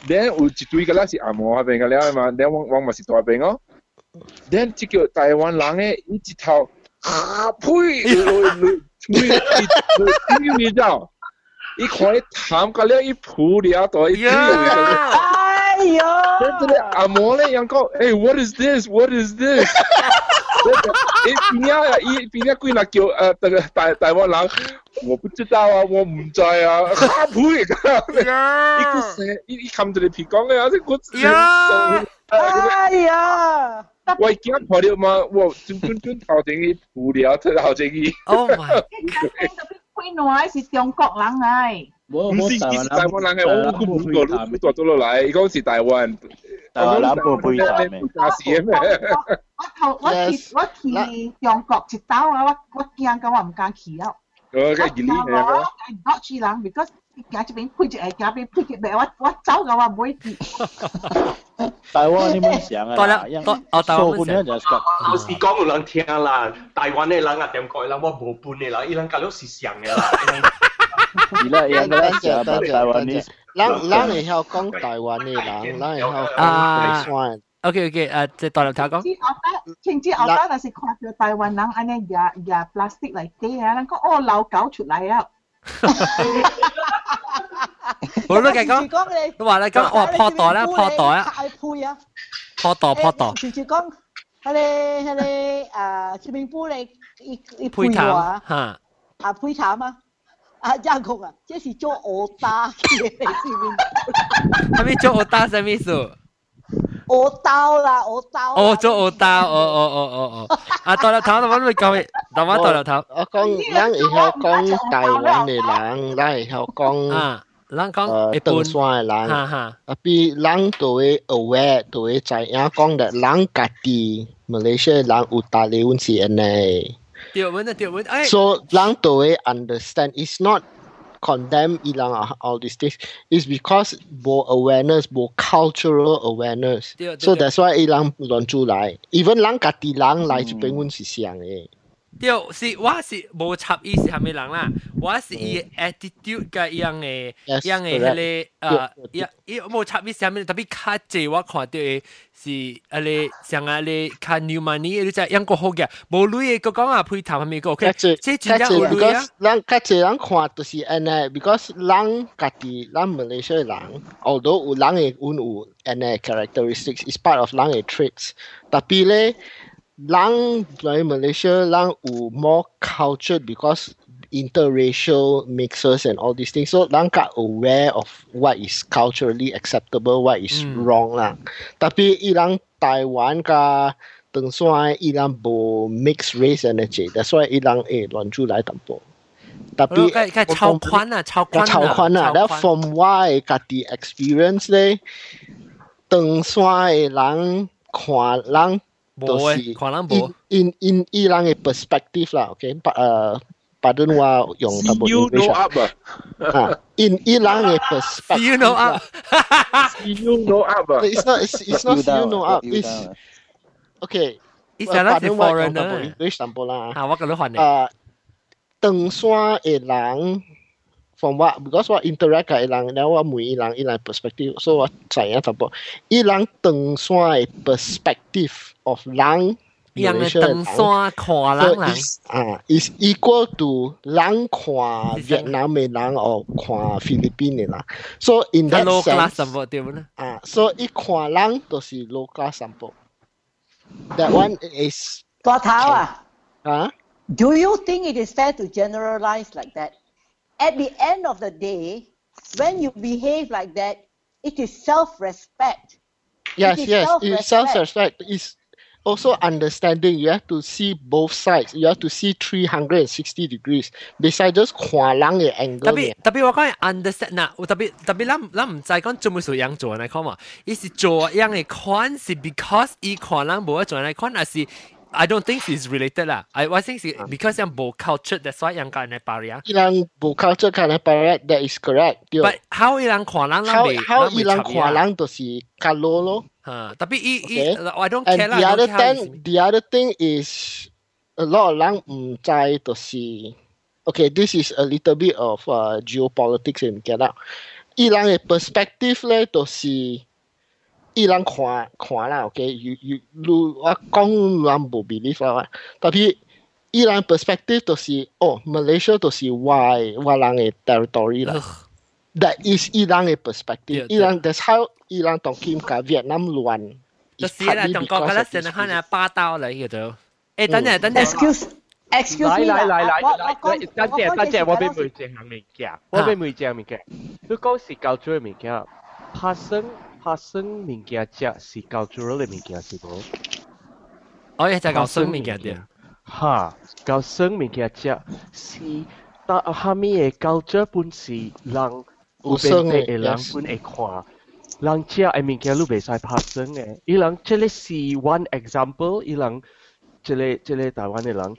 then 有一堆个啦是阿摩嗰边个啦嘛，then 我我咪是大边哦 ，then 即叫台灣人嘅一直頭啊呸，吹吹你知道？一看你談個了一鋪了到一堆個。哎呦！真的阿摩咧，人講，誒，what is this？What is this？誒，邊呀？伊邊呀？幾嗱叫誒，大大大灣人，我不知道啊，我唔知啊，卡普嚟噶，一個蛇，一一冚住你皮講嘅，啊，我呀哎呀，我惊破了嘛，我转转转头前去布料，出头前去， ，Oh my，配内是中国人嚟，我我唔是台湾是台湾人嘅，我我唔过路过咗落嚟，讲是台湾，台湾人冇配搭咩咩？加事咩？我头我去 Yes，我去中国一兜啊，我我惊嘅我唔敢去啊。我嘅二年嚟我嘅，我住人，because 行一边配住诶，行边配住咩？我我走嘅我唔会去。台湾你们想啊，多啦多哦台湾收们想本就系有时讲有人听啦，台湾嘅人啊点讲啦，我无本嘅啦，伊人教咗是上嘅啦。而家而等家阵等阵台湾呢等阵，咱咱会晓讲台湾嘅人，咱会晓讲啊台湾。 OK OK，诶，即系代入头讲，之后得，前之后得，但是看到台湾人安尼夹夹 plastic 嚟嘅啊，人讲哦漏狗出嚟啊， 我都计讲，讲你，我话你讲，我话破袋啦，破袋啊，太配啊！破袋破袋，直接讲，佢哋佢哋诶上面杯你一一配淡配话吓，啊配淡啊！啊，一讲啊，这是做我打嘅上面，系咪做我打什么事？ 我刀啦，我刀。哦，做我打，哦哦哦哦哦，啊，代入头，我咪讲嘅，台湾代入头，我讲，咱会晓讲台湾嘅人，咱会晓讲啊，咱讲诶一般长，山嘅人。哈哈， Tapi lang tu we aware tu we cai yang kong dat lang kati Malaysia lang utaliun si ane. 条文啊条文，诶， So lang tu we understand it's not condemn ilang ah, all these things. It's because bo awareness, bo cultural awareness. 对对 So 对 that's why ilang 乱出来。Even lang kati lang 来这边阮是像嘅。 对，是我是无插意是系咪人啦？我是伊 attitude 嘅样嘅 Yes，样嘅 correct 迄个诶，对伊伊无插意是系咪？特别较济我看到嘅是迄个像啊咧较 new money 你就样个好嘅，无类嘅个讲啊配头系咪个 OK？较济即系真较济正有类啊 because。咱较济人看就是安尼，because 咱家己咱 Malaysia 人，although 有人嘅阮有安尼 characteristics，is part of 咱嘅 traits，tapi 咧， Lang like Malaysia Lang more cultured because interracial mixes and all these things. So Lang got aware of what is culturally acceptable, what is mm. wrong lah. Tapi ilang Taiwan ka teng suai ilang bo mixed race energy. That's why ilang eh luan chu lai tampo. Tapi kai chao kwan lah, chao kwan lah. Chao kwan lah. That from why got the experience leh. Teng suai lang kwan lang 人无都是诶，可能无。 in in 伊人嘅 perspective 啦，OK，把诶 pardon 我用 See 淡薄 you English no 啊 up 啊啊，in 伊人嘅 See perspective you know 啦 up， ，See you no up 啊， It's not it's, it's not you see you down, know lock up. you It's down. okay. 伊成日是 pardon 我用淡薄 foreigner， English 淡薄啦。啊，我跟你换嘅。啊，长山嘅人 ，from 我 because 我 interact 嘅人，然后我问伊人伊人 perspective，所以我知影淡薄。伊人长山嘅 perspective of 人，样嘅 Malaysia 登山看人 So 人， is 啊，is equal to 人看是越南嘅人或看菲律宾嘅人。So in 个 that low class sense，什么对唔啦？啊，so 伊看人都是 low class 淡薄。That one is 大头啊啊。 ，Do you think it is fair to generalize like that? At the end of the day, when you behave like that, it is self-respect. Yes, It is yes. It's self-respect. self-respect. It's also understanding. You have to see both sides. You have to see 360 degrees. Besides just 看人嘅 angle 特别嘅。特别我讲系 understand 嗱，有特别特别咱咱唔知讲做咩事样做嚟看嘛，伊是做样嘅款是 because 伊看人无做嚟看，还是 I don't think it's related lah. I, I think it's, ah. because yang bo culture, that's why yang kat Neparia. Ah. Ilang bo culture kat Neparia, that is correct. Tio. But how ilang kwalang lang How, be, how lang ilang ah. kwalang to si Kalolo. lo. Ha, tapi i, okay. i, I don't care And lah. The other thing, the other thing is a lot of lang um to si. Okay, this is a little bit of uh, geopolitics in Canada. Ilang a perspective le to see. 伊人看看啦，OK，you you 如我讲人无 believe 啦，特别伊人 perspective 就是哦，Malaysia 就是我嘅我人嘅 territory 啦。 Ugh. That is 伊人嘅 perspective，对伊人 that's how 伊人同金甲越南乱。就是啦，中国嗰粒成日可能霸道嚟嘅就。诶，等阵等阵 Excuse excuse 来 me 来来来啦，我来我，等阵等阵，我俾每讲只行物件，我俾每只物件。你讲是 cultural 物件，拍生 拍生物件只是 cultural 嘅物件是冇？我亦就系讲生命嘅啲。哈，搞生物件只是，但下面嘅 culture 本是人有生嘅嘅人 yes 本会看。人只嘅物件你袂使拍生嘅，伊人即个是 one example，伊人即个即个台湾嘅人。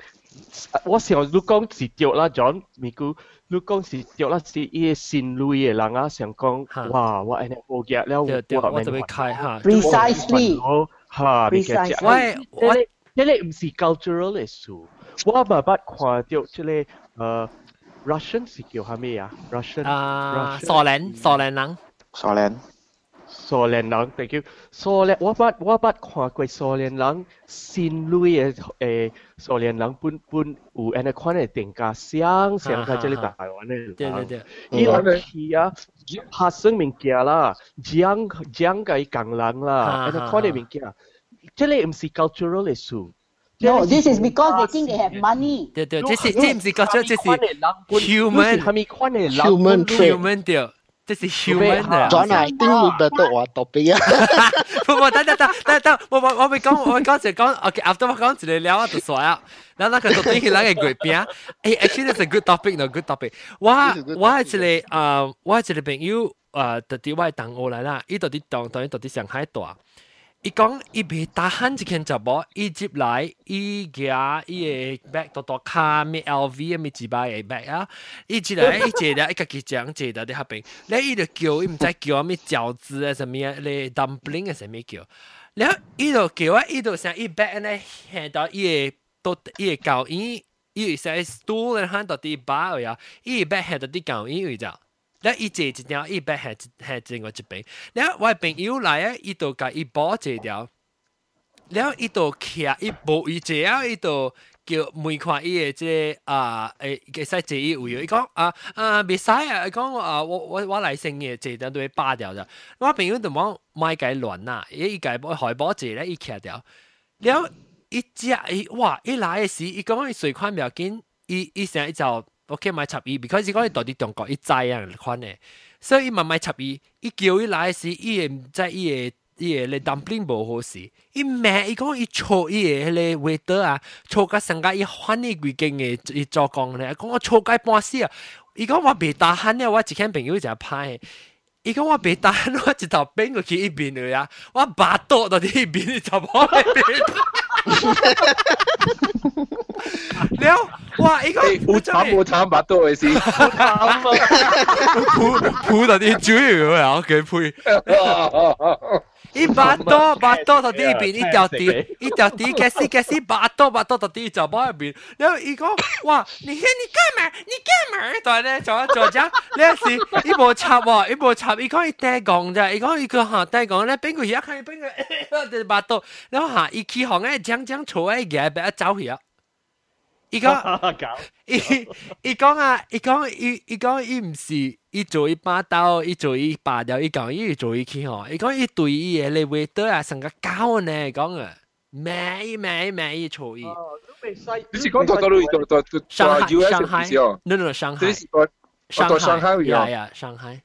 我想你讲是对啦，John，咪估 你讲是对啦，是伊个善类嘅人啊，想讲哈哇，我安尼冇嘅了，对对，我就会免开吓。 precisely 哈，你嘅 Precisely 喂我呢呢个唔是 cultural 嘅事，我冇捌看到即个诶 Russian 是叫系咩啊？Russian 啊， Russian 苏联苏联人，苏联 蘇聯人，thank you。蘇聯我捌我捌看過蘇聯人善類嘅誒蘇聯人本本有安尼款嘅定價，相相喺即個台灣嘅人。對對對，伊人去啊，拍生物件啦，講講嘅工人啦，安尼款嘅物件，即個唔是 cultural 嘅事。No, this is because they think they have money. 對對，這是這唔是講咗，這是 human. 係咪款嘅人 Human trait. Human 對，呢是 human 的，我一定唔得都話特別啊！唔唔，等等等等，唔唔，我未講，我未講先講。OK，After 我講先嚟聊下啲所謂，嗱嗱個圖片係兩個改變啊！誒，actually 係一個 good topic，一個 good topic。我我係嚟，我係嚟問你，啊，到底外黨我嚟啦，一到底黨，到底上海大？伊讲伊袂打喊一件直播，伊接来伊家伊个 bag 多多卡咪 LV 咪几百个 bag 啊，伊接来 伊接来伊个己讲接到伫下边，咧伊就叫伊毋知叫啥咪饺子啊什么咧 dumpling 啊什么叫，然后伊就叫啊伊就想伊 bag 咧到伊个都伊个狗伊伊个 stool 咧喊到伊八位啊，伊 bag 喊到第九位会就。那一借一条一百还还整我一杯，然后外朋友来啊，伊都甲伊包一条，然后伊都徛伊包伊借啊伊都叫每看伊的这啊诶，给塞这一位元，伊讲啊啊别塞啊，伊讲啊我我我来生意，一条都会霸掉的。我朋友怎么买介乱呐？伊一介包海包借咧伊徛掉，然后一只伊哇一来时，伊讲伊水款秒要紧，伊伊想一找。OK 買插伊，because 伊講伊到啲中國伊知啊款嘅，所以伊嘛買插伊，伊叫伊來時，伊會唔知伊個伊個咧 dumpling 無好勢，伊罵伊講伊錯伊個迄個 waiter 啊，錯甲成家伊翻伊幾間嘅伊做工咧，講我錯甲半死啊，伊講我袂打喊咧，我一間朋友就歹。伊講我袂打喊，我一頭變過去一邊去啊，我巴肚到啲一邊就冇喺邊。แล้วว่าอีกก็ 有惨无惨巴肚嘅事，铺铺到啲主要啊，我佢配 一巴多巴多到啲邊一條啲一條啲嘅絲嘅絲巴多巴多到啲就包入邊，然后伊講哇，你看你干嘛？你干嘛？但係咧做一做咗呢時伊無插喎，伊無插，伊講伊嗲講啫，伊講伊個嚇嗲講咧，邊個嘢看邊個就巴多，然后哈伊起行咧，將將坐喺嘅俾一走去啊！伊讲。伊伊讲啊，伊讲伊伊讲伊毋是伊做伊把刀，伊做伊拔掉，伊讲伊做伊去吼，伊讲伊对伊嘅你会得啊，成个狗呢讲啊，咩伊咩伊咩伊错伊。你是讲到到到到到上海 US 上海嘅时候， ，no no 上海你是讲到上海呀呀？呀上海，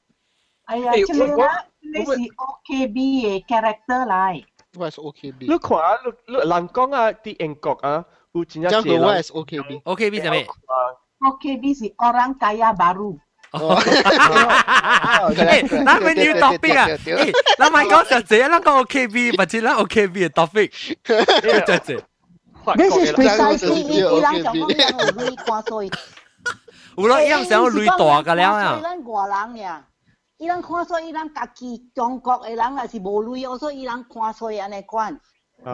哎呀，哎这个我啊，你是 OKB 嘅 character 嚟。 What is OKB？你看啊，你你人讲啊，啲英国啊， 漳州 OKB，OKB 咋咩 OKB 是 Orang kaya baru. Eh, 门 new topic 啊？哎 eh, 讲这样？那个 OKB，目是那 OKB 的 topic Oke,，This is precisely 一一两小方 beli kuah soya? Ulang yang sama. Lui toa kalian. Ah, hilang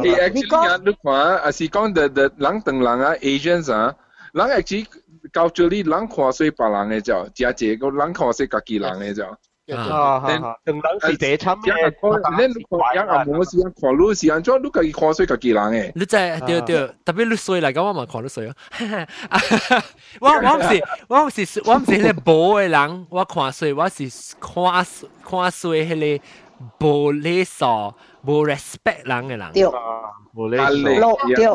你 actually 啊，你看啊，啊是講得得人同人啊，asians 啊，人 actually culturally 人看水白人嘅啫，而家即個人看水自己人嘅啫。啊啊啊！同人係一齊嘅。你唔係，你唔係冇時間看水時間，仲有你睇看水自己人嘅。你在屌屌，特別你水嚟噶，我唔睇你水咯。我我唔係我唔係我唔係啲冇嘅人，我睇水，我是看水看水嗰啲冇理數。无 respect 人嘅人。对，冇理压力数。对对。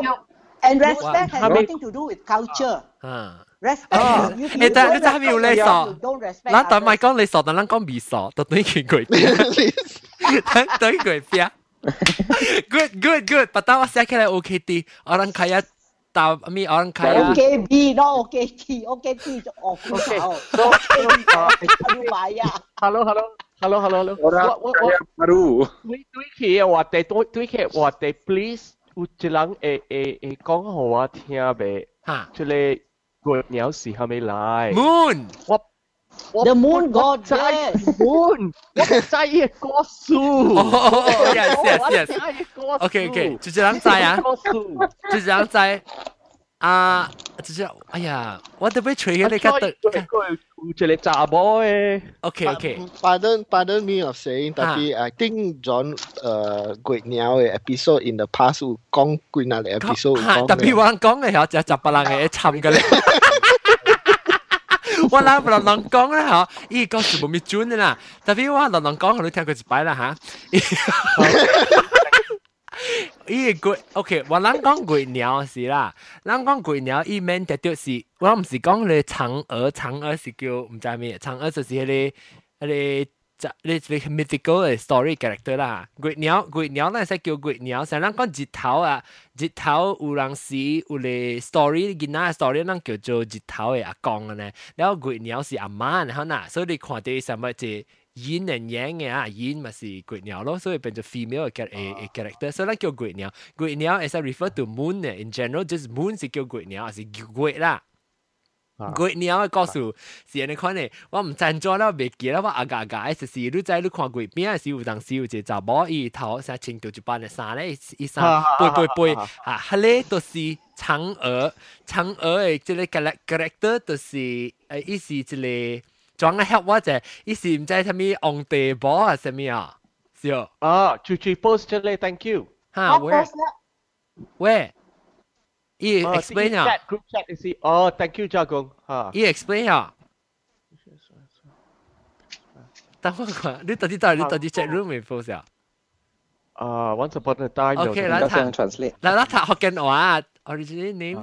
And respect has How many- nothing to do with culture. 啊。 Respect. 哦 you, you 诶，但 don't 你真系要 respect 你 yourself, 傻 you don't respect 咱但唔系 others. 讲你傻，但咱讲未傻，就等于佢等等于佢边。Good good good，把刀写起来 OK 啲，我能开一刀咪，我能开啊。 OKB, not OKT. OKT 就 OK 好。So, Aduh bahaya. hello hello hello hello hello. Orang What what kaya what? baru. 对对起嘅话题，对对起嘅话题 hello hello hello Ora, what, what, what, baru tui tui kia wa te tui tui kia wa te please u chilang e e e gong ho wa tia be ha chu le go niao si ha mei lai moon what The moon god yes. Moon. Zai ye go su. Oh yes yes yes. Okay okay. Chu chilang zai ah. Chu chilang zai 啊，就是哎呀，我都被吹起你看得佢佢有一个查某嘅。 OK OK， Pardon, pardon me of saying, tapi I think John uh, Gwet Niao 嘅 episode in the past 有讲几那个 episode 有吓，讲特别我讲嘅系就十八人嘅参嘅咧。我谂落人讲咧吓，伊讲是冇咪准嘅啦。特别我落人讲，我都听过一摆啦吓。 伊個鬼，OK，我咱讲鬼鸟是啦，咱讲鬼鸟伊面特別是，我唔是讲你嫦娥，嫦娥是叫唔知咩，嫦娥就是迄个迄個。就你你 mythical 嘅 story character 啦，鬼鸟鬼鸟咱使叫鬼鳥，成咱讲日头啊，日头有人時有咧 story 囡仔 story 咱叫做日頭嘅阿公嘅呢，然后鬼鸟是阿妈，然后嗱，所以你看到什么即 演人演嘅啊，演咪是鬼鸟咯，所以变做 female 嘅嘅 character，所以咱叫鬼鸟，鬼鸟 is a refer to moon 嘅，in general just moon 是叫鬼鸟，系是鬼啦。鬼鸟嘅故事是安尼款嘅，我唔赞助啦，未记啦，我阿家家诶，就是你知你看鬼片嘅时有当时有一个查某伊头成穿着一般嘅衫咧，伊衫背背背，啊，迄个就是嫦娥，嫦娥嘅即个 character 就是诶，伊是一个 装嘅翕我者，伊是唔知啥物皇帝宝啊，啥物啊，是哦，啊，最最 post 出嚟，thank you。哈，where where？伊 explain 啊， chat group chat 是哦，thank you 家公吓。伊 explain 啊。等我看，你到底到底你到底 chat room 未 post 啊？啊，once upon a time OK，有咱读 translate。嗱，咱读福建话，original name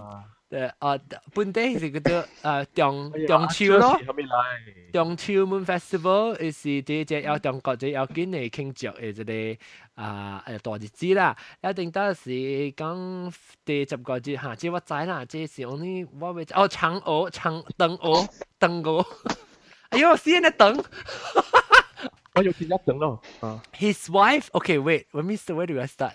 诶啊，本地是叫做诶中中秋咯。系咪嚟？中秋 Moon Festival 是第一只有中国最有紧嘅庆祝嘅一个啊诶大日子啦。一定得是讲第十个节吓，即我知啦，即是我呢我未哦嫦娥嫦灯娥灯娥，哎呦，先嘅灯。我有见一等咯。啊 His wife, okay, wait, let me start. Where do I start?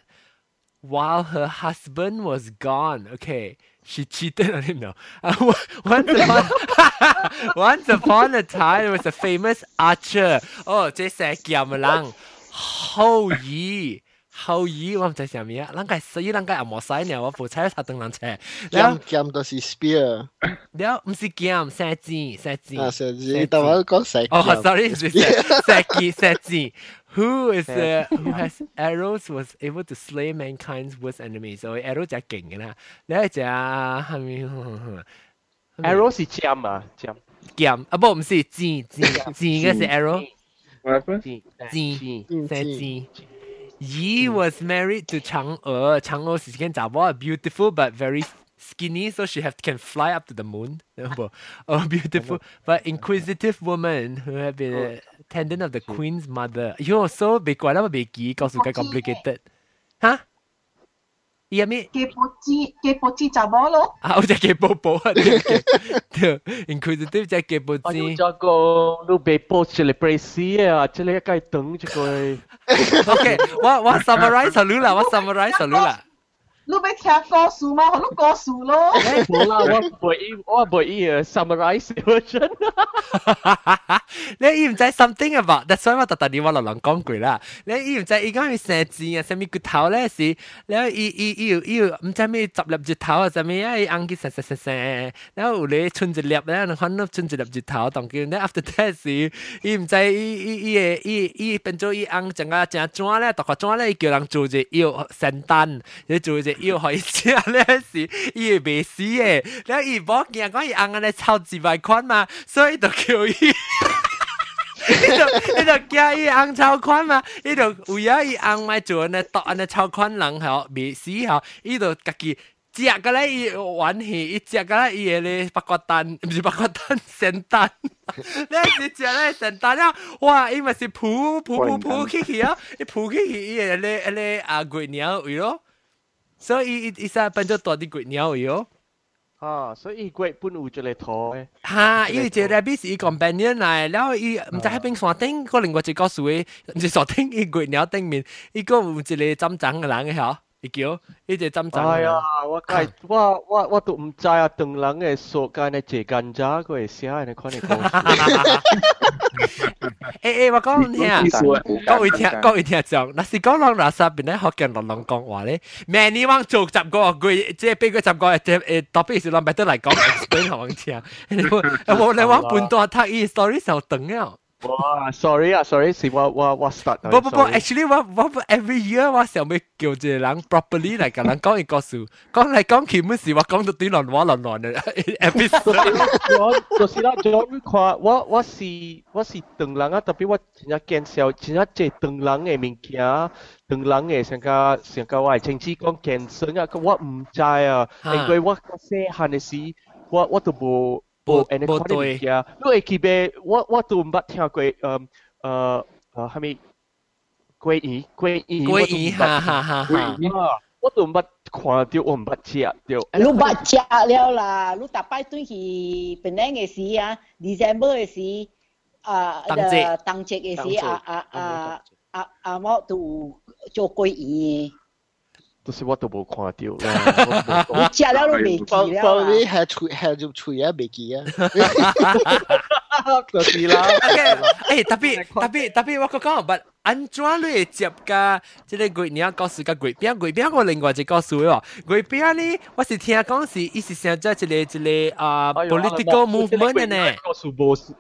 While her husband was gone, okay, she cheated on him now. Uh, once, upon, once upon a time, there was a famous archer. Oh, this is Giamlang. Hou Yi. Hou Yi, what am I saying? Lang guy, so you lang guy, I'm not saying now. What for? Try to turn lang che. Giam giam does is spear. No, not is giam. Sagi, sagi. Ah, sagi. You thought I was saying. Oh, sorry, sagi, sagi. Who is uh, who has arrows was able to slay mankind's worst enemy？所以 arrow 就系劲嘅啦。你系只系咪 arrow 是剑啊，剑剑啊？不，唔是箭，箭箭嘅是 arrow， What happened? 剑箭射箭。Yi was married to 嫦娥。嫦娥是间查某，beautiful but very skinny, so she have can fly up to the moon. a beautiful but inquisitive woman who had been a Tendon of the queen's mother. You Yo, so bekuan apa because Kau suka complicated. Huh? Yeah, me. Kepoci, kepoci cabol lo. Ah, udah kepo po. Inquisitive jadi kepoci. Aduh jago, lu bepo celebrasi ya, ah, celebrasi kai teng jago. Okay, What What summarize dulu lah, wah summarize dulu lah. 你要听歌词嘛？好多歌词咯。冇啦，我唔会我唔会诶 summarize version。你伊唔知 something about，但所以我特特啲我落人讲句啦。你伊唔知伊讲佢射箭啊，什么骨头咧是，然后伊伊伊要伊要唔知咩十粒骨头啊，什么啊伊硬佢射射射射，然后有咧春一粒咧，你看到春一粒骨头，当叫咧 after that 是，伊唔知伊伊伊嘅伊伊变咗伊硬整个整砖咧，独个砖咧，伊叫人做只腰圣诞，你做只 腰可以食咧是，伊会未死嘅，然后伊冇见讲伊硬咧超几百款嘛，所以就叫伊。呢度呢度叫伊红超宽嘛，呢度为咗伊红咪做呢度呢超宽人后未死后，呢度家己 只嘅咧，伊玩戏，伊只嘅咧，伊嘅咧八卦蛋，唔是八卦蛋，圣诞。咧是只咧圣诞啊！哇，伊咪是扑扑扑扑起去啊！伊扑起去，伊嘅咧咧啊鬼鸟位咯， 所以伊伊实变咗大啲鬼鸟位咯。啊，所以鬼本有一个图诶。哈，伊只 rabbit 是伊 companion 嚟，然后伊唔知喺边山顶，个另外一个树诶，唔是山顶伊鬼鸟顶面，伊个有一个针针嘅人嘅嗬。 伊叫伊只针针。哎呀，我介我我我都唔知啊，当人嘅所间嘅这间渣佢会写嘅款嘅故事。诶诶，我讲听，各位听各位听众，那是讲人垃圾边咧学紧人人讲话咧，咩你往做十个句，即系俾佢十个诶诶，特别是谂咪得嚟讲 explain 学人听。你我你往半段睇伊 story 就等啊。 哇，sorry 啊，sorry，是我我我 start。不不不，actually 我我 every year 我想要叫一个人 properly 嚟甲人讲一个数，讲嚟讲去唔是我讲到短乱话乱乱嘅 episode。我就是啦，就看我我是我是当人啊，特别我真正见笑，真正即当人嘅物件，当人嘅上加上加我系亲戚讲健身啊，我唔知啊，因为我细汉嘅时，我我都无。 无无对呀，你会记得我我都唔捌听过，诶诶诶，系咪鲑鱼鲑鱼？鲑鱼哈哈哈哈！我都唔捌看到，我唔捌食到。你捌食了啦，你逐摆对去槟城嘅时啊，December 嘅时啊，诶当节嘅时啊啊啊啊啊，我都做鲑鱼。 就是我都冇看到啦。你食了都未記啦。放你係吹係就吹啊，未記啊。就是啦。誒，特別特別特別，我講講，但安怎类接噶？即、这个鬼你要告诉个鬼边鬼边个另外就告诉我，鬼边呢？我是听讲是伊是想做一个一个啊、呃哎、，political movement 呢、哎？告诉无是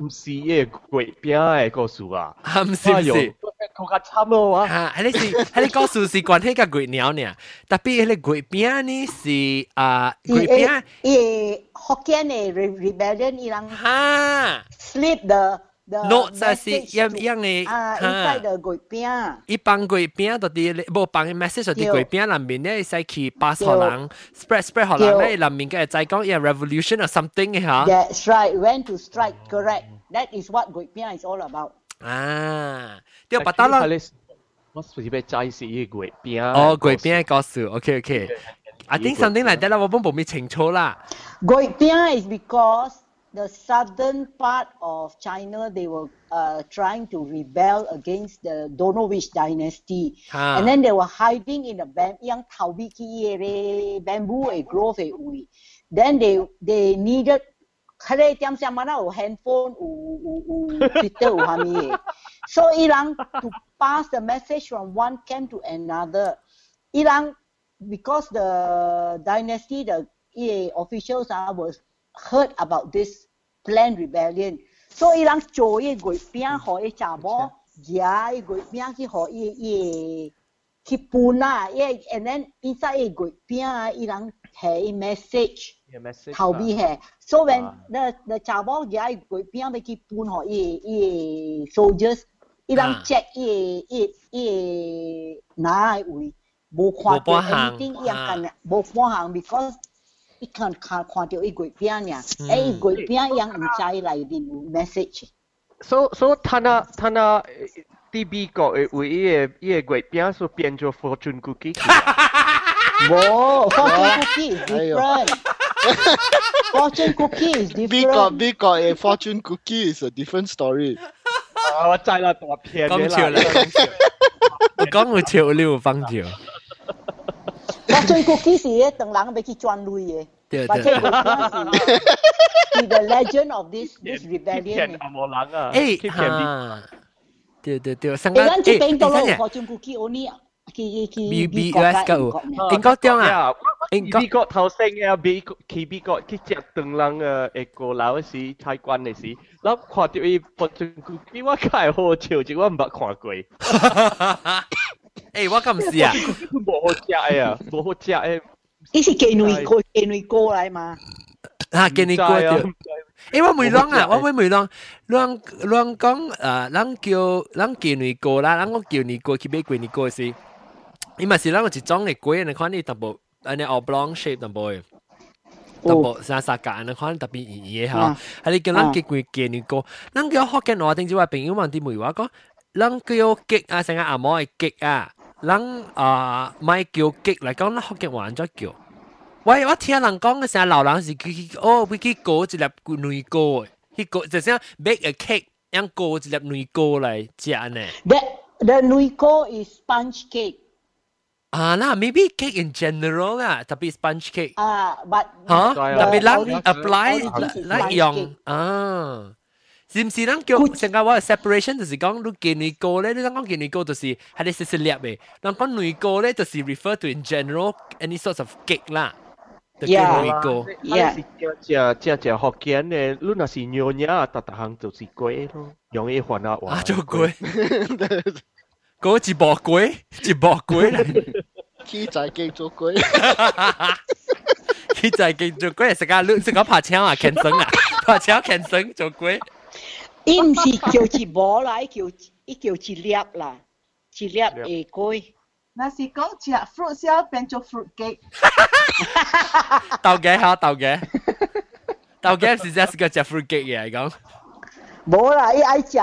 诶，鬼边诶，告诉啊，毋是毋是。头壳差唔多啊！哈，还是还是告诉是关系个鬼鸟呢？特别那个鬼边呢是啊，鬼边诶，福建的 rebellion 伊哈。the no 就是样样嘅啊，inside the 鬼饼。一帮鬼饼到啲冇帮嘅 message 到啲鬼饼里面咧，使去 pass 可能 spread spread 可能咧，里面嘅就系讲一 revolution or something 嘅吓。 That's right. When to strike, correct. That is what 鬼饼 is all about. 啊，啲白打啦。我是要斋是呢鬼饼。哦，鬼饼告诉，OK OK。I think something like that 啦，我本冇咩清楚啦。鬼饼 is because the southern part of China, they were uh, trying to rebel against the don't know which dynasty. And then they were hiding in a bam- eh, bamboo a grove a ui. Then they they needed kare tiam siam mana o oh, handphone o Twitter o hami. So Iran to pass the message from one camp to another. Iran because the dynasty the officials are was heard about this planned rebellion，所以伊人做伊月饼，互伊查某夹伊月饼去互伊伊去搬啊，伊 and then inside 伊月饼啊，伊人系 message。后边系，so when the the 查某仔佢边要去搬学伊伊 soldiers，伊人 check 伊伊伊哪位无看到 anything 伊样干无半行，because 你看，看，看到伊贵边呀？哎，贵边有人加伊来一点 message。so so 塔那塔那 TB 哥诶，唯一一一个贵边说变做 fortune cookie。无 fortune cookie different。fortune cookie is different。TB 哥 TB 哥诶，fortune cookie is a different story。我猜了，我骗你啦。我讲没笑，你有方笑。帮助。 fortune cookie 是咧，等人要去赚镭嘅。对或者是 the legend of this this rebellion。阿莫人啊，诶哈，对对对，上个诶，边度咯诶， fortune cookie only 去去 B B US 个有，英国中啊，英国 B 国头先嘅 B 去 B 国去食当人嘅诶过楼时，太关嘅时，我看到伊 fortune cookie，我开好笑，只我唔捌看过。 诶，我咁试啊，冇好食嘅啊，冇好食嘅。伊是鸡内哥，鸡内哥嚟嘛？啊，见你过掉。诶，我未啷啊，我未未啷，啷啷讲诶，啷叫啷叫你过啦，啷我叫你过去买过你过时，伊嘛是啷个一种嘅过，你看你淡薄 安尼 oblong shape 淡薄诶。淡薄三三格安尼款特别圆嘅吓，系你叫咱结几几年个，咱叫学嘅我定之话朋友问啲梅话讲，咱叫激啊，成个阿毛系激啊， 咱啊咪叫激嚟讲，咱学嘅玩咗叫。喂，我听人讲嘅成日老人是佢哦，会去过一粒女糕，去过就像 bake a cake，样过一粒女糕嚟食呢。 The the nuiko is sponge cake. Ah, nah, maybe cake in general lah, tapi sponge cake. Ah, but Hả? Rồi, Tapi rồi. lang Origin- apply origin is 来 sponge 用 cake. 啊。 是唔是咱叫成个话 separation 就是讲你见女高咧？你讲见女高就是系你细细粒嘅，咱讲女高咧就是 refer to in general any sorts of cake 啦。就叫 Yeah. 女高。 Yeah. 正正正福建嘅，你若是牛呀，逐逐项就是龟咯，用伊换啊换。啊，做龟，嗰一部龟，一部龟嚟。去在记做鬼，佢就系叫做龟，食下食下拍枪啊，钳绳啊，拍枪钳绳做龟。 伊唔是叫一波啦，伊叫伊叫一粒啦，一粒会龟。那是讲食 fruit 先变做 fruit cake，豆嘅吓，豆嘅，豆嘅是真系个只 fruit cake 嘅嚟讲。无啦，伊爱食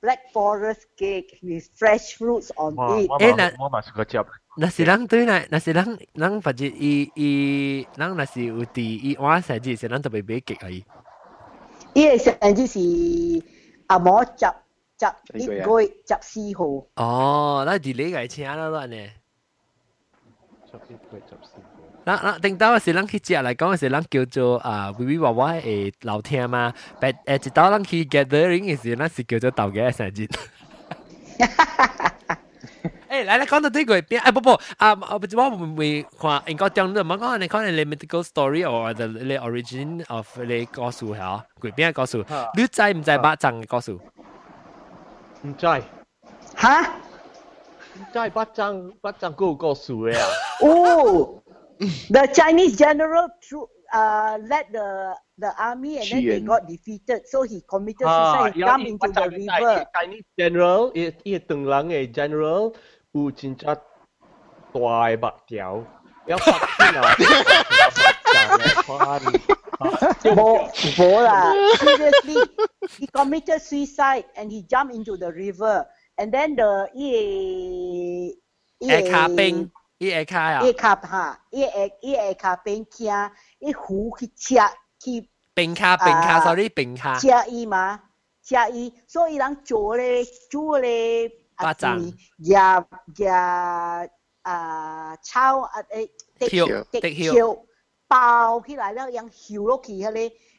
black forest cake with fresh fruits on 我 it。我诶那我嘛是个接。那是咱对啦，那是咱咱或者伊伊咱那是有啲伊碗生日是咱特别买极而已。伊嘅成日是 阿毛十十一几个个月十四号。哦，那系你嘅请啦啦呢。十四个十四个。那那顶到是咱去食嚟讲是咱叫做啊 V V 娃娃诶聊天嘛，但诶一到咱去 gathering 嘅时，咱是叫做豆嘅生日。 诶，嚟嚟讲到呢个边？诶不不，啊我不知我会唔会看应该讲到乜讲你讲你 mythical story or the 你 origin of 你故事吓，佢边个故事？你知唔知巴掌嘅故事？唔知，吓？唔知八张八张嗰个数嘅啊。 Oh, the Chinese general threw, uh, led the the army and then they Qian. got defeated. So he committed 啊 suicide, he jumped into the river. Chinese general，伊伊长人嘅 general 有真正大嘅目條，有發天啊，Bo, bo lah. Seriously, he committed suicide and he jumped into the river. And then the 伊誒卡冰，伊誒卡啊，伊卡哈，伊會伊會卡邊驚，伊虎去吃去冰卡冰卡啊，sorry 冰卡。吃伊嘛，吃伊，所以人做咧煮咧巴掌呀呀啊炒啊诶跳滴滴跳跳爆起来了，人跳落去迄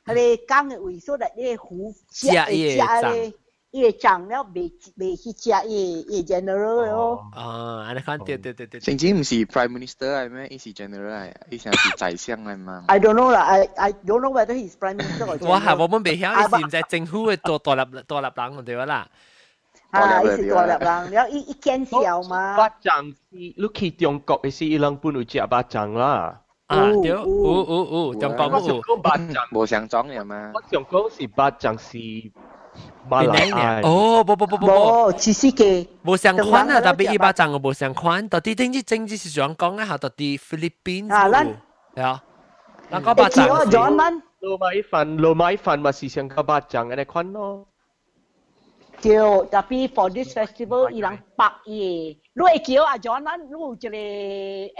个迄个缸嘅位，所以你虎食食伊的掌咧，伊嘅掌了未未去食伊伊 general 嘅咯。哦，安尼看对对对对。甚至唔是 Prime Minister 嚟咩？伊是 General 嚟，伊成是宰相嚟嘛。 I don't know 啦，I I don't know whether he's prime minister or 我系 general 我们未晓，啊你是唔知政府嘅独独立独立人对啦？ 啊，伊大粒的是大粒人，了伊伊见笑嘛。八张是你去中国嘅是伊人本有食八张啦。啊，有对，有有有，中国我想有。讲八张，无相装嘅嘛我。想讲是八张是马来亚。哦，不不不不不，无，只是嘅。无相款啊，特别一伊巴掌个无相款，到底政治政治是想讲一下，到底菲律宾啊咱系啊，嗱个巴会叫我掌 John man 罗米饭，罗米饭咪是上个八张嘅款咯。 叫，tapi for this festival 伊人白伊。你会叫阿 John man，你有一个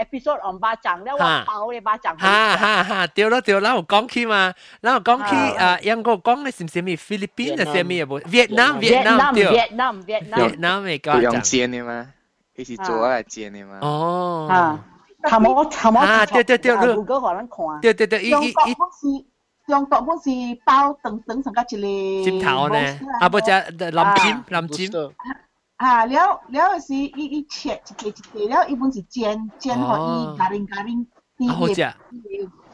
episode on 巴掌了，哈我包你巴掌。哈哈哈，对咯对咯，我讲起嘛，然后讲起啊，英国讲你是唔是咪菲律宾定系咩嘢？越南越南对， Vietnam Vietnam 越南嘅佢用巴掌。煎嘅嘛，伊是做嚟煎嘅嘛。哦，啊，头毛头毛啊对对对对 Google 可能看。对对对，伊伊伊 中国不是包等等上个之类，啊不呢，啊不只，啊。不只，啊了了是一一切，切切了，一般是煎煎，吼伊加冰加冰，啊好食，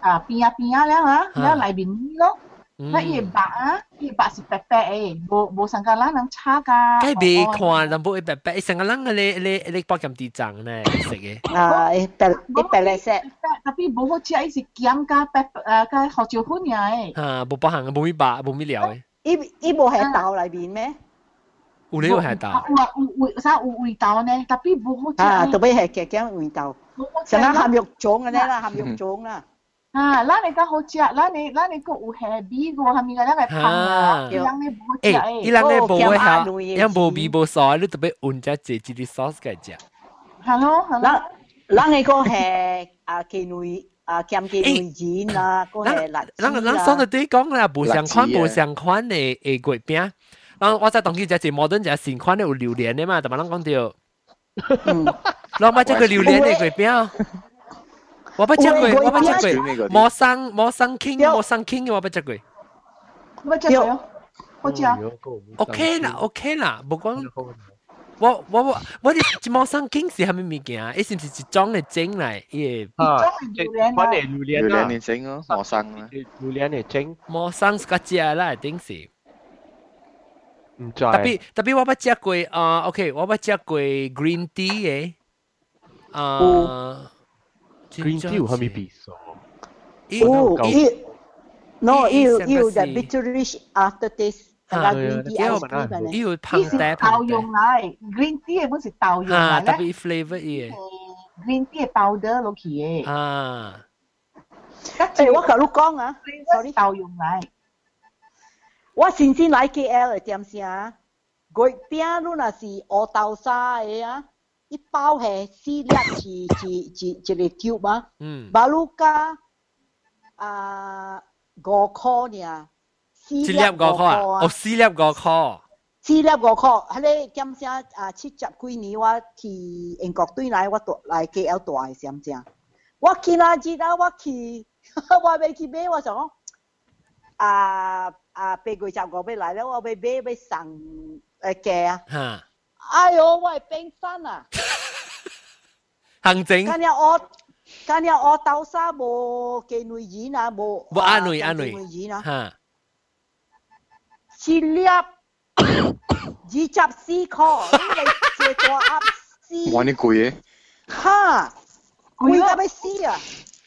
啊边啊边啊了啊，了内面咯。那伊嗯，白啊，伊白是白白诶，无无上个人能差噶。梗系未看，淡薄一白白，成个人嘅你你你包咁啲酱呢食嘅。啊，诶白啲白嚟食。特别无好食，伊是咸加白诶加胡椒粉呀诶。啊，冇包行嘅，冇咪白，冇咪料嘅。伊伊无系豆里边咩？ 有你有系到，有啊有有啥有味道呢？特别冇好食啊，呢特别系夹夹味道，冇好食成日啦 咸肉粽嘅咧啦，咸肉粽啦，啊，咱你个好食，咱你咱你个有 heavy 个，系咪个咱系胖啊？伊人你冇好食诶，诶伊。人咧无嘅哦吓，咸因无味无sauce，你特别换只自己啲 sauce 嘅食。系咯系咯。咱咱呢个系啊鸡味啊咸鸡味煎啊，个系辣咱咱上到对讲啦，无相款辣子啊无相款嘅嘅月饼。然我再当佢只只摩登只新款嘅有榴莲嘅嘛，但系咱讲到，嗯，攞买只个榴莲嘅月饼。 我不食过，我不食过，冇生冇生倾冇生倾嘅我不食过。乜食咗？好食。 OK 啦，OK 啦，无讲。我我我我哋一冇生倾是系咩物件？诶是唔是一种嘅整嚟？伊啊，榴莲款啊嘅榴莲榴莲啦，你整咯，磨生啦。榴莲嘅整，冇生个只啦，一定是。唔知。特别特别我捌食过啊，OK，我捌食过 green tea 嘅，啊 green tea 有虾米味素？哦，伊，no，伊有伊伊有是 the biterish aftertaste，啊大家 green tea 因为 ice cream 嘅伊咧，有香呢是茶豆香用奶，green tea 本是豆用茶，啊，奶咧特别 flavour 伊嘅， ，green tea powder 落去嘅，啊，诶，我甲你讲啊，sorry，豆用奶。我先先来 KL 嘅点先啊，月饼你若是黑豆沙嘅啊， 一包系四粒一一一一个 tube 啊。嗯，马路加啊五块尔，四一粒五块啊，哦，啊，四粒五块，四粒五块，迄个点声啊七十几年我去英国对来，我大来 KL 大嘅点声，我去那日啊，我去我未去买，我想讲啊啊八月十五要来了，我要买要送诶价啊，吓， 哎呦，我系冰山啊！行整，今日我今日我豆沙无鸡内盐啊，无无阿女阿女鸡内盐啊，吓，四粒二十四块，你借大鸭丝，哇，你贵嘅，哈，贵到要死啊！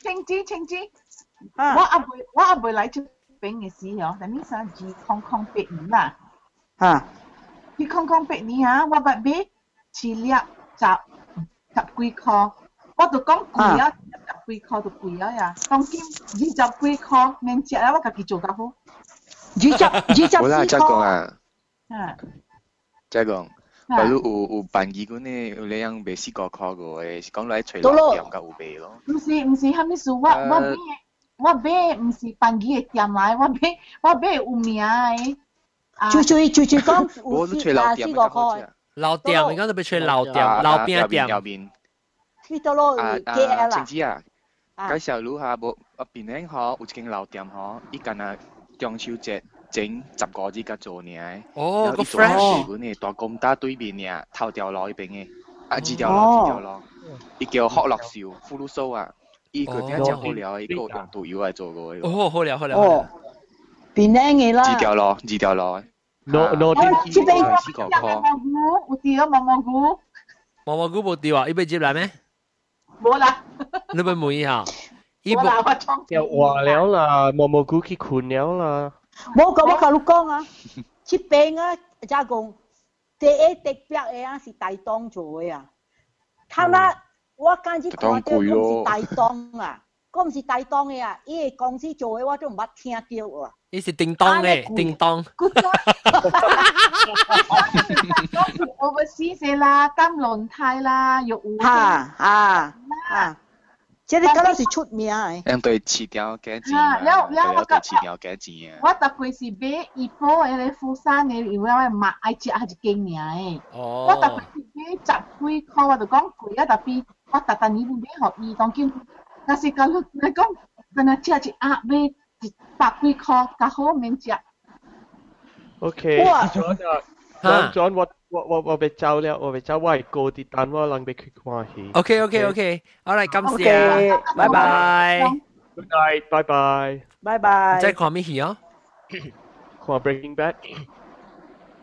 青枝青枝，我哈阿妹我阿妹嚟出饼嘅时候，但呢阵二空空八年啦，哈， 二空空八年啊，我咪买四粒十十几块，我就讲贵啊，十几块就贵啊呀，当今二十几块免食啊，我家己做较好，二十二十四好啦，再讲块，啊，啊，再讲。啊假如有有办义嗰呢，有你样卖四个块嘅，是讲来随到咯老店甲有卖咯。唔是唔是，系咪事？我我买我买唔是办几嘅店来，我买我买有名嘅， 就就就就讲，我是吹老店，老店，你刚才被吹老店，老边店。啊啊，陈姐啊，介绍如下无，我平顶好，有一间老店吼，伊干那中秋节整十个只个做呢，然后伊做好时阵呢，大公大对面呢，头条路一边的，啊，几条路，几条路，伊叫好乐寿，福禄寿啊，伊个点讲好料，伊个用毒油来做个。哦，好，好料，好料。好哦了，，边靓嘅啦，二条路二条路。 no no 我天呢边系四个有块蘑菇，有啲有蘑蘑菇，毛毛菇冇掉啊，要唔要接嚟咩？冇啦，你咪问一下，伊冇啦，冇，我装又话了啦，毛毛菇去困了啦。冇讲我甲你讲啊，切饼啊，即系讲第一滴饼嘅啊是大档做嘅啊，睇啦，我今次看到嗰唔是大档啊，嗰唔是大档嘅啊，伊个公司做嘅我都唔捌听到啊。 伊是叮当嘅，叮当， good overseas 啦，金轮泰啦，玉湖哈啊啊！即系你嗰阵时出名诶，咁对饲料几钱啊啊？了了我对对饲料几钱啊？我特别是买一波嘅咧，富山嘅，因为我买爱食系一间尔诶。我特别哦，是买十几块，我就讲贵啊，特别我特特年买互伊，当今但是讲你讲，跟佢食一鸭买一百几 块，较好免食。 OK，哇 John 啊哈，John John，我我我我被走了，我被走，我系高啲，但我能被佢看戏。 OK OK OK，好嚟，感谢， OK，拜拜， Good night，拜拜。拜拜。再看咩戏啊？看 Breaking Bad。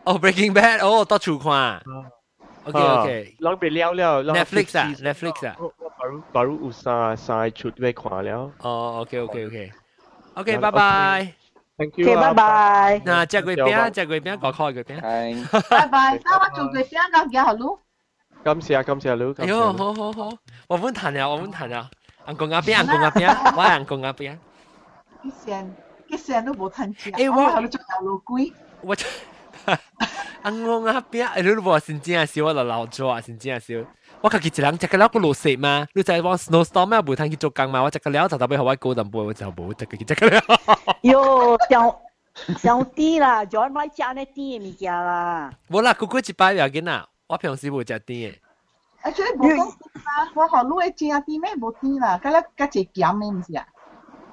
哦，Breaking Bad，哦，多处看，OK OK。能被了了。 Netflix 啊，Netflix 啊。我我 baru baru 有三三出要看了。哦，OK OK OK，OK， 嗯拜拜。 Thank ，OK，拜拜。嗱，只鬼饼，只鬼饼，个开鬼饼。系。拜拜，等我做佢边个嘅好咯。感谢感谢你，哎呦，好好好，我们谈了，我们谈了。安公阿边，安公阿边，我系安公阿边。啲声，啲声都冇吞住。诶，我喺度做牛路龟。我安公阿边，诶，你都话先正少，我就老咗啊，先正少。 我家己一人食个了个落雪嘛，你知我 snowstorm 咩冇通去做工嘛，我食个了头头尾学我高淡薄，我就冇食个食个了。哟，上上啲啦，John 买食呢啲嘅物件啦。冇啦，嗰个一摆唔要紧啦，我平时冇食啲嘅。啊，即系冇讲啦，我学攞嘅正啲咩冇啲啦，咁咧加只咸嘅唔是啊？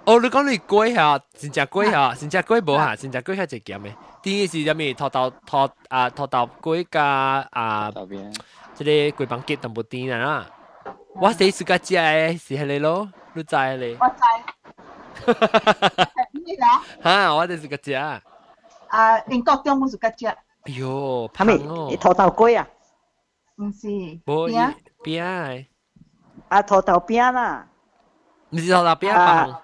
哦，你讲你龟吓，真正龟吓，真正龟无吓，真正龟系只咸嘅。啲是入面土豆土啊土豆龟加啊。 即个桂棒结淡薄甜啦。我第一次个食嘅是系你咯，你知你？我知。咩啦？吓，我第一次个食。啊，英国中冇食个食。哎呦，系咪土豆龟啊？唔是。冇边啊？啊，土豆边啦。唔是土豆边棒。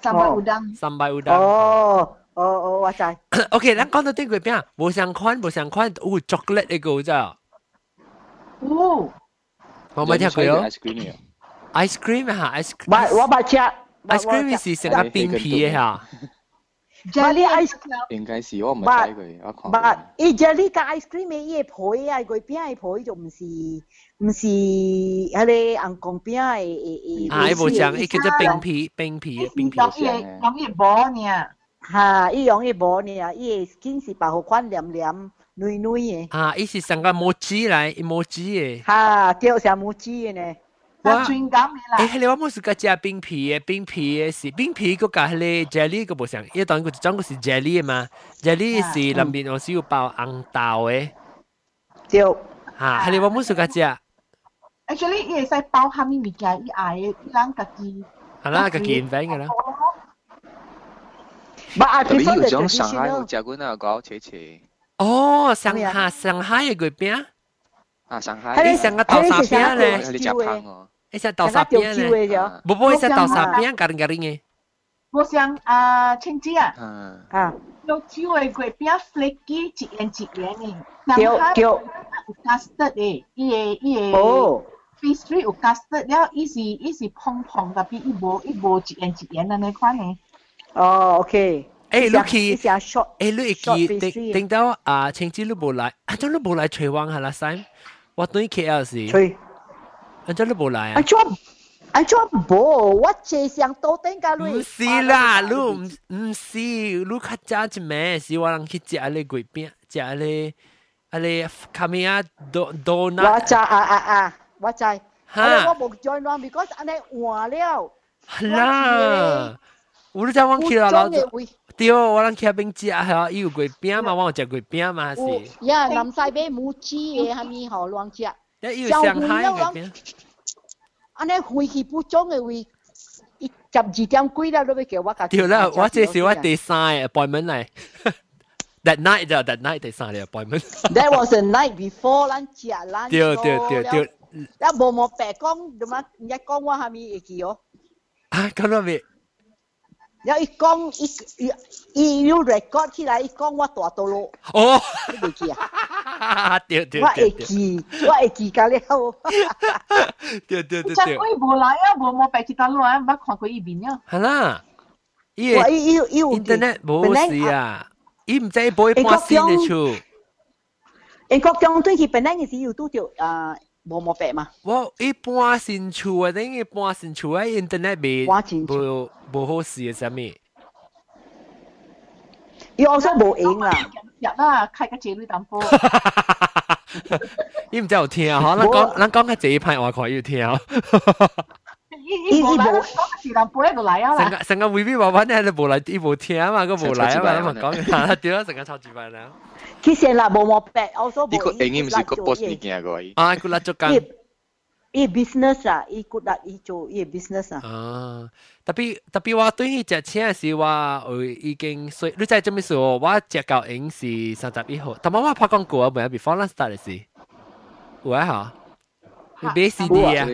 sambal udang。 sambal udang。哦。哦哦，我知。 OK，咱讲到啲鬼饼，冇相款，冇相款，有 chocolate 一个咋？ 哦，我冇听过咯。 ice cream 啊，ice cream 吓，ice cream。我我冇食。 ice cream 是成个冰皮嘅吓。 jelly ice 应该是我唔系睇佢，我看。但伊 jelly 加 ice cream 嘅伊个皮啊，佢边个皮就唔是唔是迄个红光边嘅诶诶。啊，伊无像，伊叫做冰皮，冰皮冰皮。容易容易薄呢。吓，伊容易薄呢，伊个 skin 是白好款黏黏。 女女嘅。啊，伊是成个摩吉来摩吉嘅。哈，叫成摩吉嘅呢。我专讲嘅啦。诶，迄个我冇试过食冰皮嘅，冰皮嘅是冰皮个加迄个 jelly 个无相，因为当个装个是 jelly 嘅嘛，jelly 是里面我是有包红豆嘅。对。吓，迄个我冇试过食。 Actually，伊会使包虾米物件，伊嗌伊人家己。系啦，家己 invent 嘅啦。特别有种上海有食过那个切切。 哦，上海上海嘅月饼。啊，上海。你上个豆沙饼咧？你食香哦。你食豆沙饼咧？不不，你食豆沙饼，garing garing 嘅。我想啊，青姐啊。嗯。啊。有机会月饼 flaky 一圆一圆嘅。叫叫。有 custard 嘅，伊个伊个。哦。 pastry 有 custard 了，伊是伊是蓬蓬，特别伊无伊无一圆一圆嘅那款嘅。哦，OK。 诶，你去，诶，你会记定定到啊，青姐你无来，啊，怎你无来吹湾下啦晒？我对 KL 是。吹。啊，怎你无来啊？啊，做啊做无，我这上到顶家你。唔是啦，你唔唔是，你较早一暝是我人去食你月饼，食你啊你卡米亚多多纳。我知啊啊啊，我知。哈。我冇 join 咯，because 安尼换了。啦。我都真忘记了，老 子。对，我人去边食吓，伊有月饼嘛，我有食月饼嘛是。呀，南西北母鸡嘅，系咪好乱食？呀，伊有上海月饼。安尼飞去不中嘅位，一十二点几啦，都要叫我家。对啦，我这是我第三个 appointment 嚟。That night 就 that night 第三个 appointment。 That was the night before 咱食 lunch。对对对对。一无无白讲，点啊？一讲我系咪会记哦？啊，讲到 未？有一讲一一一 record 起来，一讲我大到咯。哦，你会记啊？对对我会记，我会记㗎了。对对对对。我无来啊，无冇白记到路啊，冇看过伊面啊。系啦，伊伊伊伊 internet 冇事啊，伊唔知播半先嘅处。英国中对佢本来嘅时有拄着啊。 冇冇白嘛？我一般新厝啊，等一般新厝啊，internet 未冇冇好事嘅啥物。伊我说冇影啦，日啦，开个节目淡薄。伊唔知有听嗬，咱讲咱讲嘅这一派我看要听。 伊伊冇来，讲是淡薄一路来啊啦。成个成个 VV 话揾你冇来，伊冇听啊嘛，佢冇来啊嘛，咁讲嘅，对啊，成个超级班啦。其实啦，冇冇白，我所冇。呢个应唔是个 boss 物件个？啊，佢嚟做工。伊 business 啊，伊佢嚟伊做伊 business 啊。啊，特别特别话对佢只车是话，我已经所以你知做咩事？我只旧影是三十一号，但系我拍广告啊，唔系 before last start 嘅事。有啊吓，你买 CD 啊？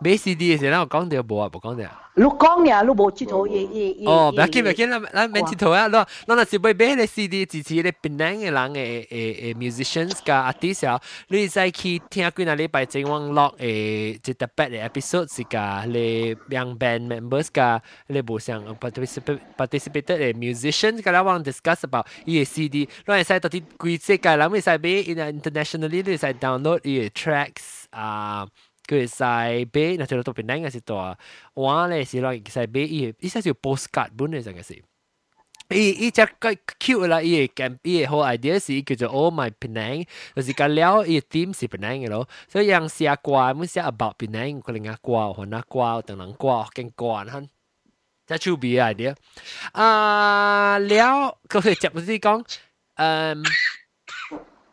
买 CD 嘅时候，我讲到无啊，无讲到。你讲呀，你无佚佗伊伊伊。哦，唔要紧唔要紧，咱咱免佚佗啊！咱咱若是买买个 CD 支持咧槟榔嘅人嘅诶诶 musicians 甲 artist 啊，你使去听几若礼拜前网络诶一特别嘅 episode 是甲咧 young band members 甲咧无相 participate participated 嘅 musicians 甲咱网 discuss about 伊嘅 CD，咱会使到啲规世界人会使买 internationally 你会使 download 伊嘅 tracks 啊。 佢使俾嗱，就到边嗰时多，我咧是攞使俾伊，伊先是 postcard 本嚟成嘅事。伊伊只个 cute 啦，伊嘅 cam 伊嘅好 idea 是叫做 Oh My Penang，就是讲了伊 theme 是 Penang 嘅咯，所以样写歌，唔写 about Penang，可能啊歌，可能歌，等人歌，更歌ਹਨ。即系出边嘅 idea。啊，了佢哋接唔知讲，嗯，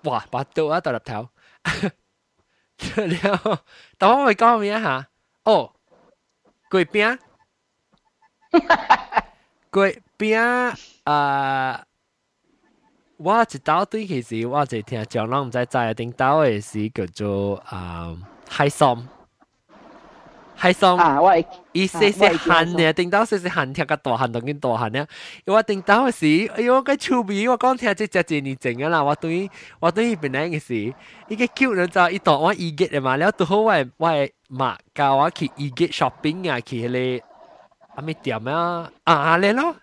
哇，把刀啊，搭入头。 了，但我会讲咩吓？哦，粿饼，粿饼啊！我一道对其实我就听讲，人唔知知定道嘅是叫做啊海参。 係送啊！我伊細細喊呢，頂到細細喊聽個大喊同緊大喊呢。我頂到時，哎呦個趣味，我講聽即只真認真啦。我對我對伊本來嘅事，伊個 cute 人就伊當我伊嘅嘅嘛，然後都好我我媽教我去伊嘅 shopping 啊，去迄個啊咩店啊啊咧咯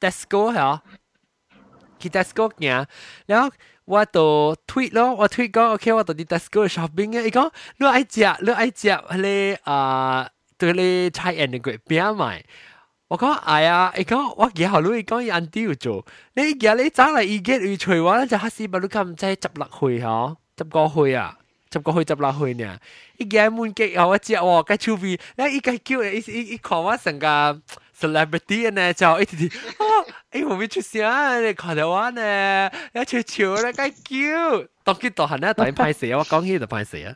，Tesco 係啊，去 Tesco 行，然後。我都 tweet 咯，我 tweet 讲 OK，我到底 does go shopping 啊？伊讲你爱食，你爱食咧啊？对咧，try and great，买。我讲哎呀，伊讲我几好，你讲伊按丢做，你而家你走嚟已经要除我，就黑市把你唔仔执落去嗬，执个去啊。十个去十六去呢，一家满吉有我只哦，个 TV，那一家叫，一一一看我成个。celebrity 呢就一直啲啊，诶会唔会出声啊？你看到我呢，一悄悄咧，梗叫，当佢当行咧，当派死啊！我讲起就派死啊！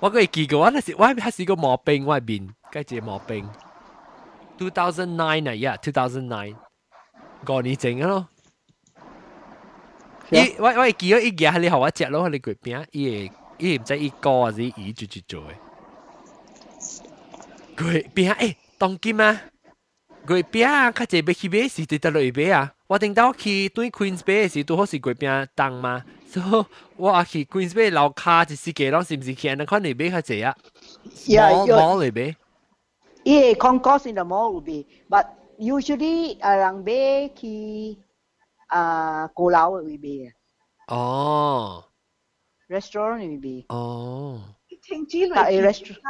我个记过，我那时我系试过毛病，我系面，跟住毛病。Two thousand nine 啊，yeah，two thousand nine，五年前咯。伊我我记咗伊嘢系你学我食咯，你佢边伊伊唔知伊歌还是伊做做做嘅。 佢边诶当金啊！佢边啊，较济要去买是对得落去买啊！我顶到去对 Queens Bay 时，拄好是佢边当嘛，所以我去 Queens Bay 楼下一时几啷是毋是去安尼款嚟买较济啊？冇冇嚟买。伊 concourse 就冇有买，but usually 啊人买去啊高楼会买啊。哦。 restaurant 会买。哦。听之类 restaurant。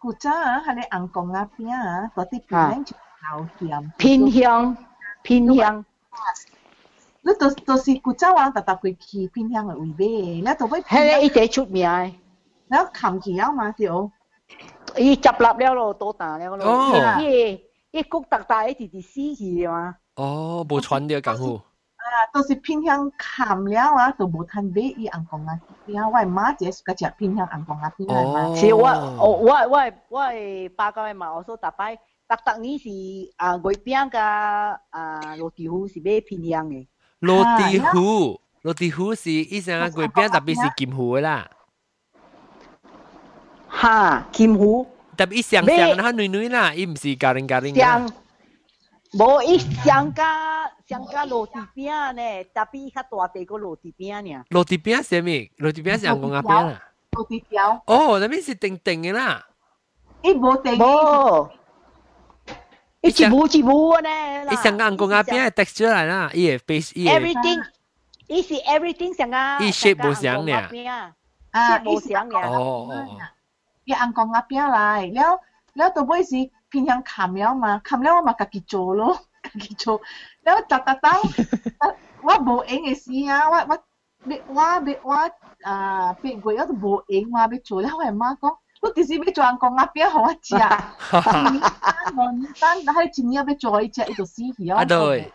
古早啊，系你硬讲啊边啊，嗰啲片就好咸。偏向偏向。你都都是古早啊，特特佢去偏向嘅位咩？你都会。系你一只出名嘅。你冚住啊嘛条。伊执笠了咯，多大了咯。哦。伊伊谷特大一直直死去嘛。哦，无传啲讲好。 啊，都是偏向冚了啊，都无通买伊红光啊。边啊，我妈姐是个只偏向红光啊边啊。是我我我我我爸个嘛，我说大摆特特呢是啊月饼甲啊罗地虎是买偏向嘅。罗地虎，罗地虎是以前啊月饼特别是金虎啦。哈，金虎。特别上上那女女啦，伊唔是家人家人啦。 无伊上加上加落地饼呢，特别较大地个落地饼呢。落地饼系咩？落地饼系红阿饼啊。落地条。哦，那边是定定嘅啦。伊无定。无。伊一步一步呢。伊上加红阿饼系 texture 嚟啦，伊系 base 伊系。Everything，伊是 everything 上加。伊 shape 无相呢。啊，无相呢。哦哦。伊红光阿饼嚟，了了到尾是。 그냥 가면만 가면 막 같이 줘로 같이 줘. 내가 따따따 와 뭐잉 있이야 와와와 bị quỷ đó bộ yến mà bị chuối không phải mà con lúc thì bị chuối con ngáp bia hoa chia còn tan đã hay chín nhau bị chuối chạy được xí hiểu à rồi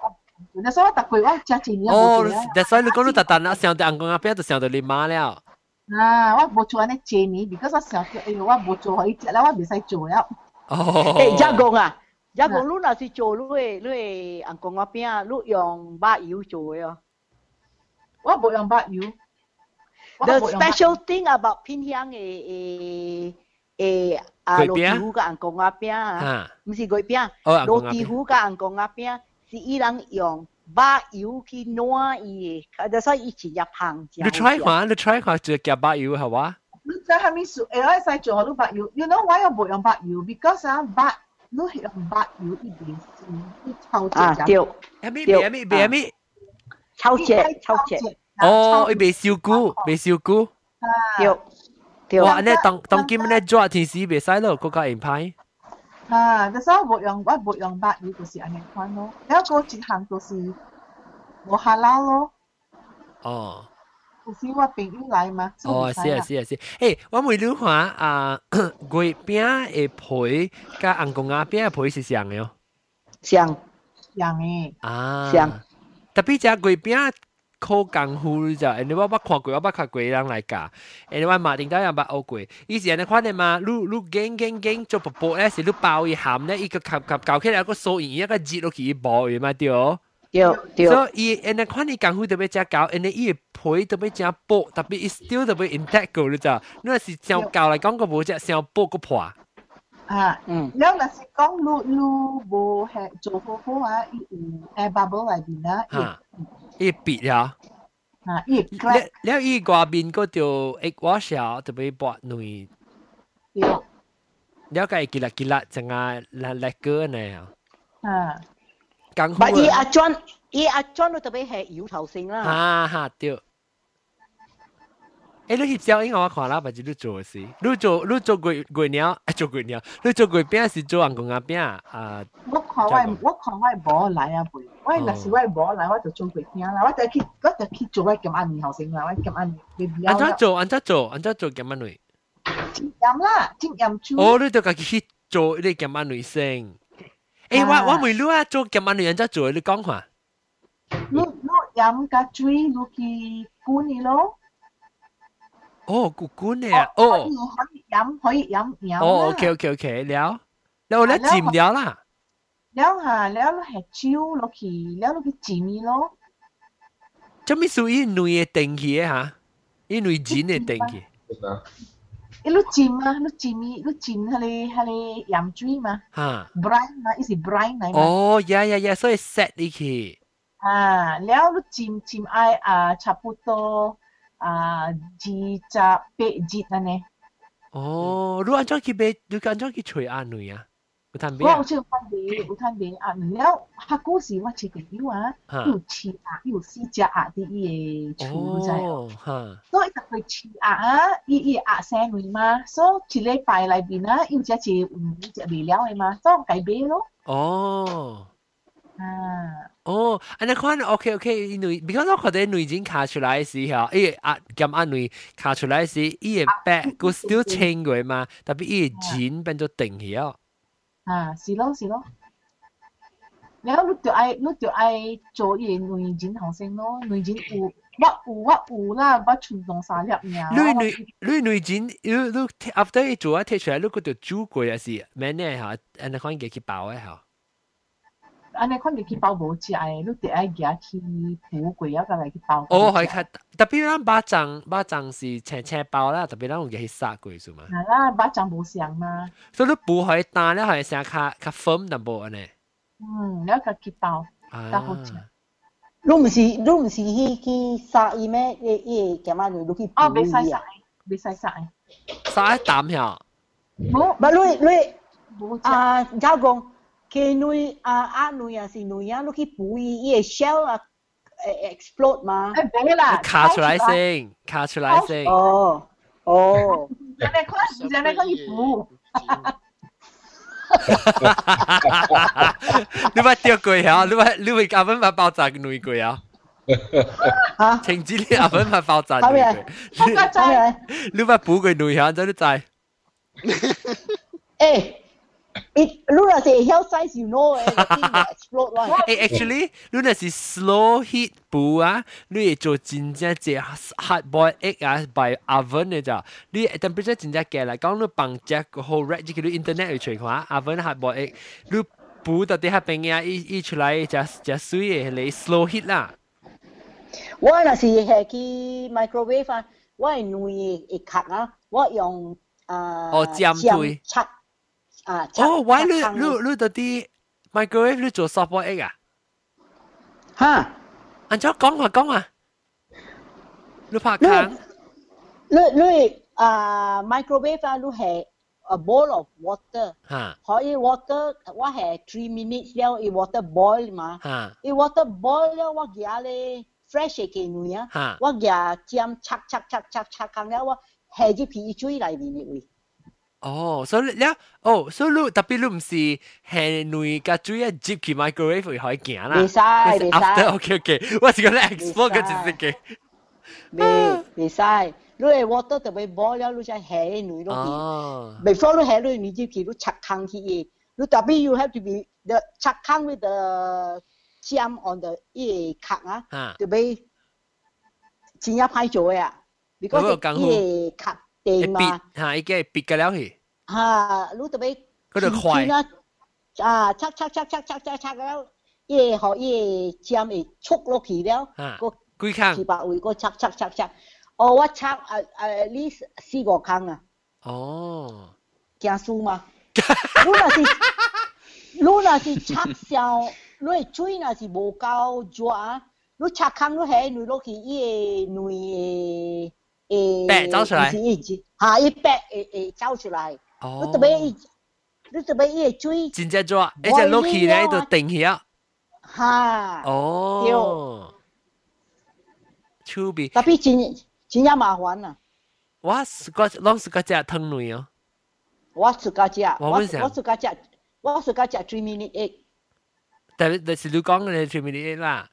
đó số ta quỷ quá chạy chín nhau oh đó số lúc con lúc ta tan đã xem được ăn con ngáp bia thì xem được lima rồi à, 我冇做安尼 Jenny，because 我想，哎呦，我冇做可以食啦，我未使做了。Oh. Eh, jagong ah. Jagong lu na si cho lu eh lu eh ang kong apia ah, lu yung ba yu cho eh. What about yung ba yu? The special thing about Pinhyang eh eh eh à lô tí hú cả ang kong apia. Không phải pia. Lô tí hú cả ang kong apia si ilang yung ba yu ki noa i. Eh. That's why i chỉ nhập hàng. Lu try hả? Lu try hả? Chỉ ba yu hả? 你知系咪数？诶，我使做好多白油。You know why 我冇用白油？Because 啊，白你系用白油一边先，你抽啊，对，阿咪对阿咪阿咪，抽只抽只，哦，伊未烧菇，未烧菇。对对。哇！你当当今日做天时未使咯，嗰个硬派。啊，就所以冇用，我冇用白油就是安尼款咯。然后个一项就是冇下捞咯，哦。 就是我朋友来嘛。哦，是啊，是啊，是。诶，我问你看啊，粿饼嘅皮加红公鸭饼嘅皮是像嘅哦。像。像诶。啊。像。特别只粿饼靠功夫就，诶，你我捌看过，我捌看过人来教。诶，你话马丁都有捌学过。以前你看你嘛，你你惊惊惊做薄薄咧，是你包一咸咧，一个夹夹搞起来个手印一个挤落去一包嘅嘛，对哦。 对对。所以伊，因那看你功夫特别加高，因那伊皮特别加薄，特别伊 still 特别 intact 个，你知道？你若是上高来讲个无只上薄个破。啊，嗯，你若是讲你你无系做好好啊，伊有诶 bubble 外边啦，啊，伊别呀。啊，伊咧咧伊外面个就 egg wash 啊，特别薄软。对。了解吉拉吉拉，怎啊来来个呢？啊。啊，功夫但伊阿 John，伊阿 John 都特别系摇头性啦。啊吓对。诶，你翕照应该我看啦，或者你做事，你做你做鬼鬼鸟，做鬼鸟，你做鬼饼是做红公鸭饼啊？我看我我看我无来啊背，我若是我无来，我就做过听啦，我就去我就去做我咁安年后生啦，我咁安年你安怎做？安怎做？安怎做咁安类？真盐啦，真盐猪。哦，你就家己去做你咁安类先。 诶，我我未攞啊，做咁晚人家做，你讲下。你你饮咖啡，你去管你咯。哦，古古呢？哦，可以饮，可以饮饮。哦，OK OK OK，了，然后咧浸了啦。了哈，了落系酒落去，了落去浸咯。做咩属于女嘅定义吓？因为人嘅定义。一路金嘛，一路金咪，一路金下咧下咧盐水嘛，哈，brine 嘛，伊是 brine 嚟。哦，呀呀呀，所以 set 呢期。啊，了路金金爱啊，差不多啊，几只八只呢？哦，如果安装几杯，如果安装几锤啊，女啊？有摊我有去翻俾，有摊俾阿女了。下嗰时我一个友啊，有翅鸭，有四只鸭啲伊嘅厝，你知哦，哈。所以就佢翅鸭啊，伊伊鸭生女嘛，所以一礼拜内边啊，有只只嗯只未了嘅嘛，所以改买咯。哦。啊。哦，安尼看 OK OK，因为 because 我觉得女人卡出来时候，伊啊兼阿女卡出来时，伊嘅 back 个 still 清过嘛，特别伊嘅钱变咗定起啊。啊，是咯是 à xí lô xí lô nếu lúc tụi ai lúc tụi ai chỗ gì nuôi chín học sinh nó nuôi chín u bắt u bắt u là bắt chuyển động sao nhập nhà nuôi nuôi nuôi nuôi chín lúc lúc after chỗ á thế chơi lúc cái tụi chú quay là gì mẹ này hả? Anh con cái cái bảo ấy hả? 安尼款就去包无食诶，你得爱夹去补贵啊，再来去包。哦，系较特别咱巴掌巴掌是青青包啦，特别咱有嘅去杀过数嘛。系啦，巴掌无香嘛。所以你补可以单咧，系成较较 firm 淡薄安尼。嗯，了解去包，较好食。你唔是你唔是去去杀伊咩？伊伊咁样你去哦，未使杀，未使杀诶。杀一啖呀？冇，唔你你啊，而家 讲。佢女啊啊女啊是女啊，你去补伊伊嘅 shell 啊诶 explode 嘛？诶冇啦，卡出来先，卡出来先。哦哦，人哋看，人哋看伊补。你捌钓过啊？你捌你捌阿粉捌爆炸女过啊？啊！情子你阿粉捌爆炸女过，你捌补过女啊？真你知？诶。 It Luna say health size you know eh the thing will explode one. Eh actually Luna 是 slow heat 补啊，你会做真正只 hard boil egg 啊，by oven 嘅咋？你 temperature 真正嘅嚟讲，你放只个 whole red 即系你 internet 去随看 oven hard boil egg，你补到底下边啊，一一出来只只水嘅你 slow heat 啦。我那是系去 microwave 啊。 我系女嘅壳啊，我用啊哦尖对拆 啊，哦，喂，你你你到啲 microwave 你做 soft boiled egg 啊？吓，按照讲下讲啊，你拍坑，你你啊 microwave 啊，你系 a bowl of water，吓可以 water 我系 three minutes 了，以 water boil 嘛，吓以 water boil 了，我夹咧 fresh 嘅女啊吓，我夹尖拆拆拆拆拆坑了，我下啲皮水嚟面嘅位。 哦，所以咧，哦，所以你特別你唔是係女嘅主要接去 microwave 會可以行啦，袂使袂使 OK OK，我是講咧 explore 嘅知識嘅，未未使，你係 water 特別 boil 了，你再下女落去。哦，before 你下你你接去，你拆坑去嘅，你特別 you have to be the 拆坑 with the jam on the 呢個殼啊，嚇，特別真係歹做嘅啊，because 一定嘛別，嚇，已經係別嘅了去，吓，你特别嗰度快啊，啊，拆拆拆拆拆拆拆了，呢个呢个 jam 会速落去了，吓，个几坑四，百位个拆拆拆拆，哦，我拆啊啊呢四个坑啊。哦，惊输嘛？你若是你若是拆上，你嘅水若是无够热啊，你拆坑你下你落去伊个内诶白走出来吓伊白会会走出来。 哦你特别你特别伊个水真正做，一只落去咧就定起啊，吓，哦，趣味，特别真真正麻烦啊！我是个拢是个只汤女哦。我自家食，我我我本身自家食，我自家食 three minute egg。但系但是你讲嘅全面啲啦，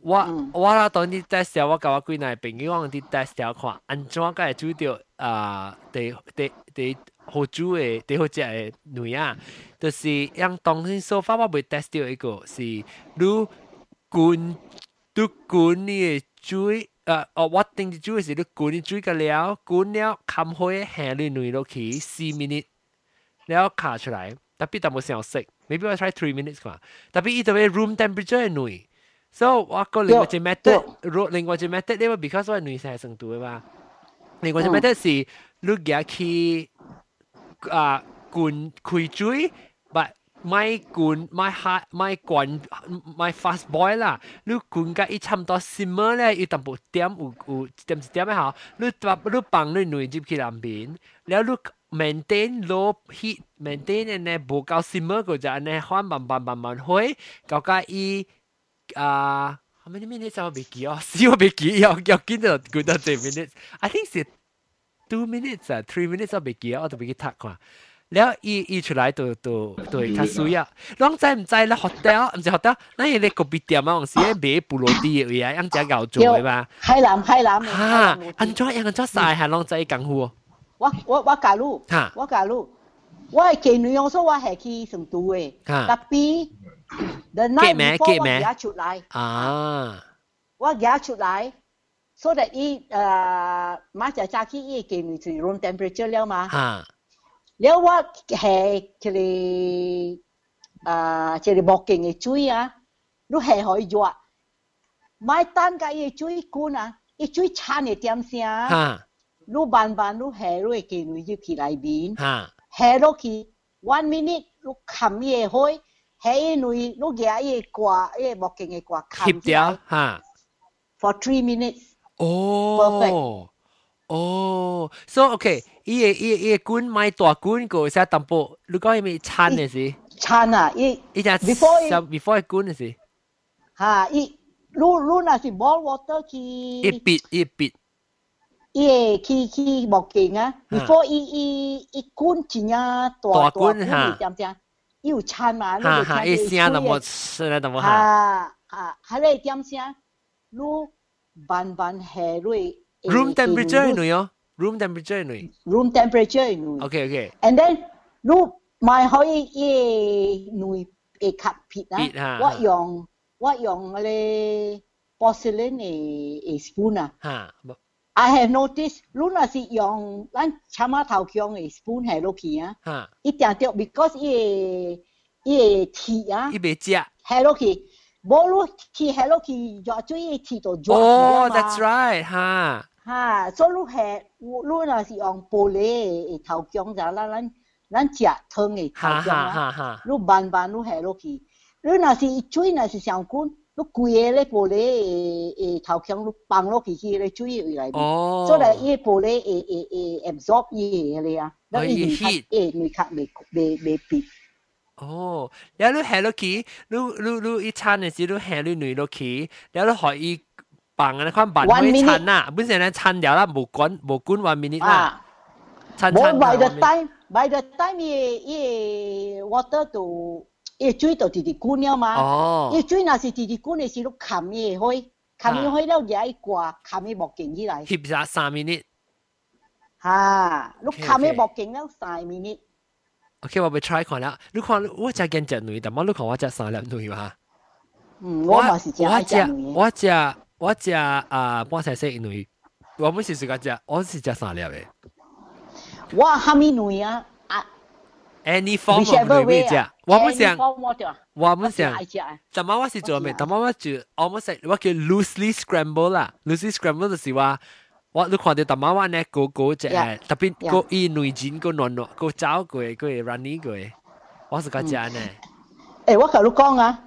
我我啦当啲 test 掉，我教我几耐朋友讲啲 test 掉看，安怎个系煮掉啊？第第第 好煮的，最好食的女啊，就是用当时手法我袂 test 到一个，是你滚都滚你的水，呃，哦，我定住的是你滚你水个了，滚了砍开下你软落去四 minute，了卡出来，特别淡薄想食，maybe 我 try three minutes 嘛，特别伊特别 room temperature 的软。so 我個另外一 method，另外一 method 呢個 because 我係女生係成都嘅嘛，另外一 method 是你舉起。啊灌开水，but ไม่กุนไม่ฮาไม่กวนไม่ fast boil 啦，你กุนก็อี差唔多 simmer 咧，อี淡薄点有有点一点嘅吓，你把你放你内入去两边，แล้ว你 maintain low heat maintain 呢无够 simmer 嗰阵呢，开慢慢慢慢开，搞个伊啊。How many minutes 我未记哦，死我未记，要要见到几多 minutes。I think 是 two minutes 啊，three minutes 我未記啊，我都未去讀看。了伊伊出來就就就會較水啊。攏知毋知咧？hotel 毋是 hotel，咱迄個咖啡店啊，往時咧買布羅地個位啊，樣只搞做誒嘛。海南海南。哈，安怎樣安怎曬下攏知功夫。我我我教汝，哈，我教汝，我係記女用，所以我係去成都誒。哈。特別，the night before 我舉出來。啊。我舉出來。so that 伊呃马只早起伊给你是 room temperature 了嘛？啊，了我系这里啊，这里木镜嘅水啊，你系可以做，买单个伊水管啊，伊水差你点声啊？你慢慢你系你会给你入去内面，系落去 one minute 你冚嘢开，系因为你夹嘢挂，伊木镜嘅挂冚掉，哈，for three minutes。perfect. 哦，so OK，伊个伊伊个棍买大棍个，使淡薄，你讲伊咪餐的是？餐啊，伊伊只 before before 棍的是？哈，伊如如那是 ball water 去。一笔一笔。伊个去去木镜啊，before 伊伊伊棍只呀大大棍哈，点点，伊有餐嘛，哈哈，一声那么吃那怎么哈？啊啊，还来点声，如。慢慢下落 room temperature 系女哦，room temperature 系女 room temperature 系女，OK OK， and then 你买可以伊女会吸撇啊撇哈，我用我用嗰啲 porcelain 嘅嘅 spoon 啊。哈， I have noticed 如果是用咱参马头强嘅 spoon 系落去啊，哈，一定要 because 伊个伊个铁啊伊未食，系落去， 无落铁系落去，热水嘅铁就热哦咗嘛。 ，that's right，哈，吓， 哈，所以你系你若是用玻璃嘅头姜就咱咱咱食汤嘅头哈姜哈啊，哈哈，你慢慢你下落去。你若是水若是上滚，你规个咧玻璃嘅嘅头姜你放落去去咧水嘅位内面，哦，所以伊玻璃会会会 absorb 伊嘅咧啊，哦伊咱伊 heat 诶内壳未未未变。 哦，然後你行落去，你你你一餐嘅時，你行你女落去，然後可以辦啊，你看辦咩餐啊？本身咧餐了啦，冇管冇管 one minute 啦。餐餐。我 by the time by the time 伊伊 water to 伊水就直直滾了嘛。哦。伊水若是直直滾嘅時，你冚伊開，冚伊開了就愛掛，冚伊木勁起來。翕下三 minute。嚇！你冚伊木勁了三 minute。OK，我咪 try 看啦。你看我只見隻女，但係你看我只生粒女嘛。嗯，我我只我只我只啊，半細細女，我唔是自家只，我是只生粒嘅。我蝦米女啊？啊，any form of 女只，我唔想，我唔想。但係我是做咩？但係我就 almost 我叫 loosely scramble 啦，loosely scramble 就是話。我你看到大妈湾呢，高高只，特别个伊内钱个暖暖个走过个 running 过，我是个只呢。诶，我甲你讲啊，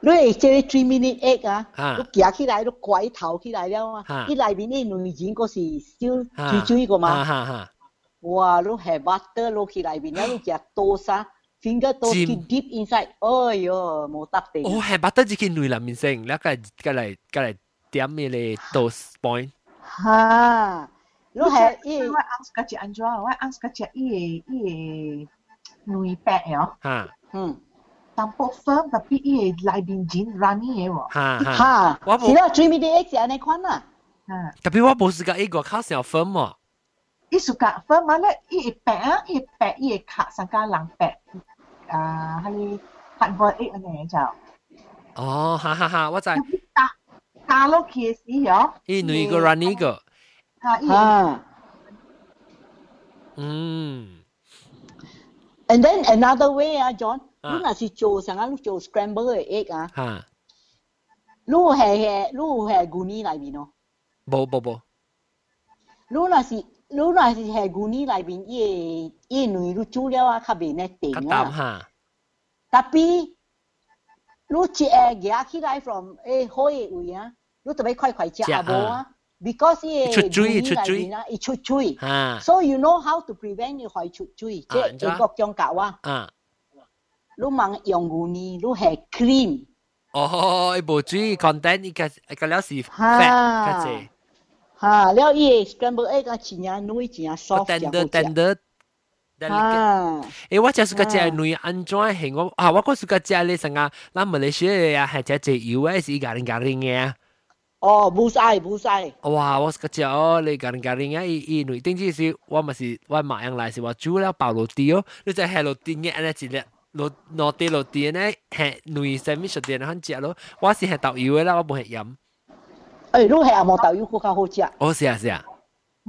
你会即个 three minute egg 啊，你夹起来，你拐头起来了嘛，伊内面伊内钱个是少水水个嘛。哇，你下 butter 落去内面，你夹多沙。finger to keep deep inside. Oh yo, mo tak te. Oh, hai butter jikin nui la min seng. La ka ka lai ka lai tiam mi le toast point. 哈，你系伊我啱嗰只安怎？我啱嗰只伊个伊个女白哦，哈嗯，淡薄 firm，特别伊个内边剪 runny 嘅喎。哈哈。哈，我冇是啦，three minute egg 是安尼款啊。啊，特别我冇试过一个靠小分喎。伊 suka firm 嘛咧，伊会白啊，伊会白，伊会卡上加人白。啊，系你 hard boiled egg 安尼就。哦，哈哈哈，我知。 打打落去嘅时候，伊女个 runny 个，啊，伊会哈嗯， ，and then another way 啊，John，啊你若是做成啊，你做 scramble 嘅 egg 啊，哈，你系系你系古尼内面咯。冇冇冇，你若是你若是系古尼内面，伊伊女你煮了啊，较袂呢定较淡啊。哈，特 别你食夹起来 from 诶开嘅位啊，你特别快快食食啊无啊，because 伊出水出水内面啊，伊出水。哈， So you know how to prevent 你会出水，即啊知系各种教啊。啊，你问用牛呢，你系 cream，哦，伊无水 content 伊个伊个了是哈 fat 较济，吓，了伊 scramble egg 啊，真正女真正个 soft，真 tender 好食。 tender。delicate 吓，诶，我只是个只啊女安怎系我啊，我个是个只咧成啊，咱马来西亚啊，系只只油诶，是咖喱咖喱嘅。哦，冇晒冇晒，哇！我个只哦，你咖喱咖喱嘅，伊伊女顶之是，我咪是我马样来是话煮了爆落地哦，你就系落地嘅，安尼一粒落落地落地呢，系女生咪食啲人食咯。我是系豆油嘅啦，我冇系饮。诶，你系阿毛豆油更加好食。哦，是啊是啊，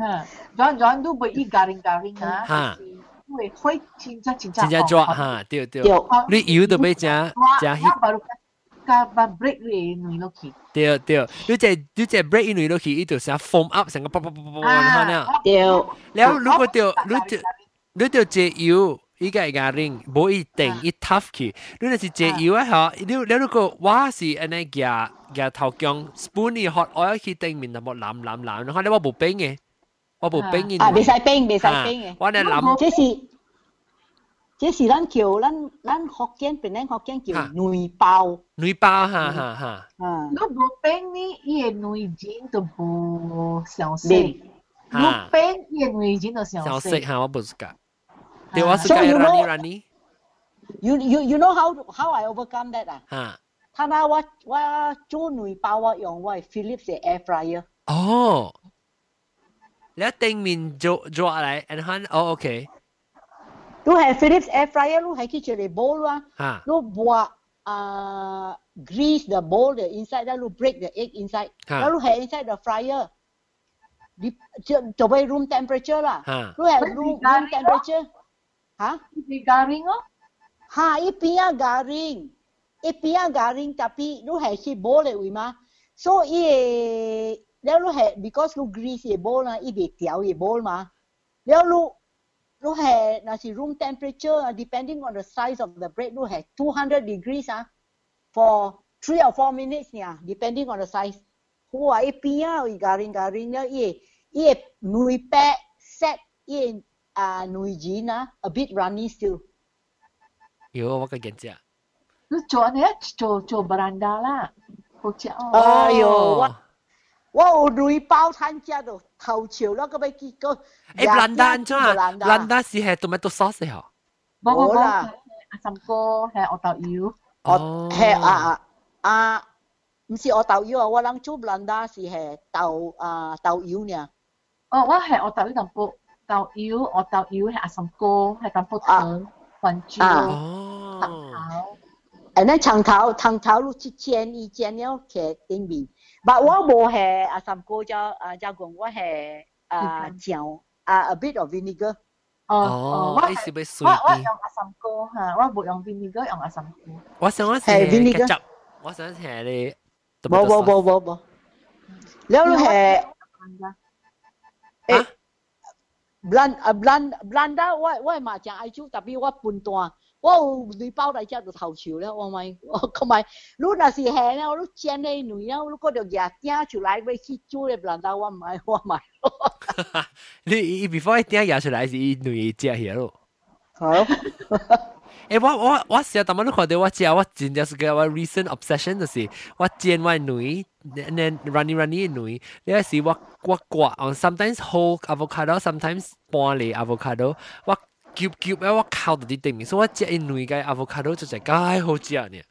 啊，转转都会伊 garing garing 啊，哈， 会会真正真正真正抓哈，对对，你油都要加加去。甲把 break 你内落去。对对，你这你这 break 伊内落去，伊就是 form up 成个啵啵啵啵啵啵那样。对。然后如果着你着你着这油。伊个个人无一定伊 tough 去，你若是坐油啊吼，你你如果我是安尼举举头姜 spoon 伊 hot oil 去顶面那么淋淋淋，然后你我无冰诶。我冇冰嘅。啊，未使冰，未使冰嘅。我哋谂这是这是咱叫咱咱福建本嚟福建叫哈女包女包哈哈哈，啊，你无冰呢，伊嘅女钱都无小细。你你哈，冰伊嘅女钱都小细。小食吓我不是㗎，对我是 So 㗎 you know- runny runny you you you know how how I overcome that 啊？吓。他那我我做女包我用我 Philips 嘅 air fryer，哦， 你一定面做做下嚟，and 哈，oh OK。都系 Philips air fryer，都系 kitchen 嘅 bowl 啊，都 boil 啊，grease the bowl the inside，inside，然后 break the egg inside，inside，然后系 inside the fryer。你就就为 room temperature lah. 啦，都系 room room oh. temperature. Ha? temperature，吓？一边 garing 咯，吓一边啊 garing，一边啊 garing，但系都系 keep bowl 嚟嘛，所以。 แล้วรู้เหตุ because รู้ grease 嘅 ball นะอีเบียเตียว嘅 ball มาแล้วรู้รู้เหตุนะสิ room temperature อ่ะ depending on the size of the bread รู้เหตุ200 degrees อ่ะ for three or four minutes เนี่ย depending on the size หัวไอ้ปีอ่ะอีการิงการิงแล้วอีอีหนุ่ยแปะ set อีอ่าหนุ่ยจีนะ a bit runny still 有我个见只。你做呢？做做 beranda 啦，好食哦。哎呦，我 我有雷包餐食到头潮咯，个要结果。诶，blanda 安怎啊？blanda 是系 tomato sauce 嗬？冇冇冇，啦，阿岑哥系学豆油。我系啊啊啊，唔是我豆油啊，我谂做 blanda 是系豆啊豆油呢。哦，我系学豆油淡薄豆油，我豆油系阿岑哥系淡薄糖、番椒、哦，糖头。诶，呢长头长头碌切煎伊煎了嘅顶面， 但我冇系阿三哥就啊就讲我系啊酱啊 a bit of vinegar。哦哦，我你是要我水啲？我用阿岑哥吓，我冇用 vinegar，用阿岑哥。我想我是系 vinegar ketchup，我想系你。冇冇冇冇冇，แล้ว你系诶 bland 啊 bland blanda 我我系麻酱爱煮，特别我半段。我 有女包嚟只就头潮咧，我咪我同埋，如若是系咧，我都煎你女咧，我都嗰条嘢掟出来要去煮咧，blanda 我唔系我唔系。你伊 before 一点牙出来是伊女只嘢咯。好。诶，我我我成日当晚都看到我食，我真正是个我 recent obsession 就是我煎我女，and then runny runny 女，你系是我我刮，on sometimes whole avocado，sometimes 半粒 avocado，我 夹夹咧我靠到啲顶面，所以我食一女嘅 avocado 就系介好食呢。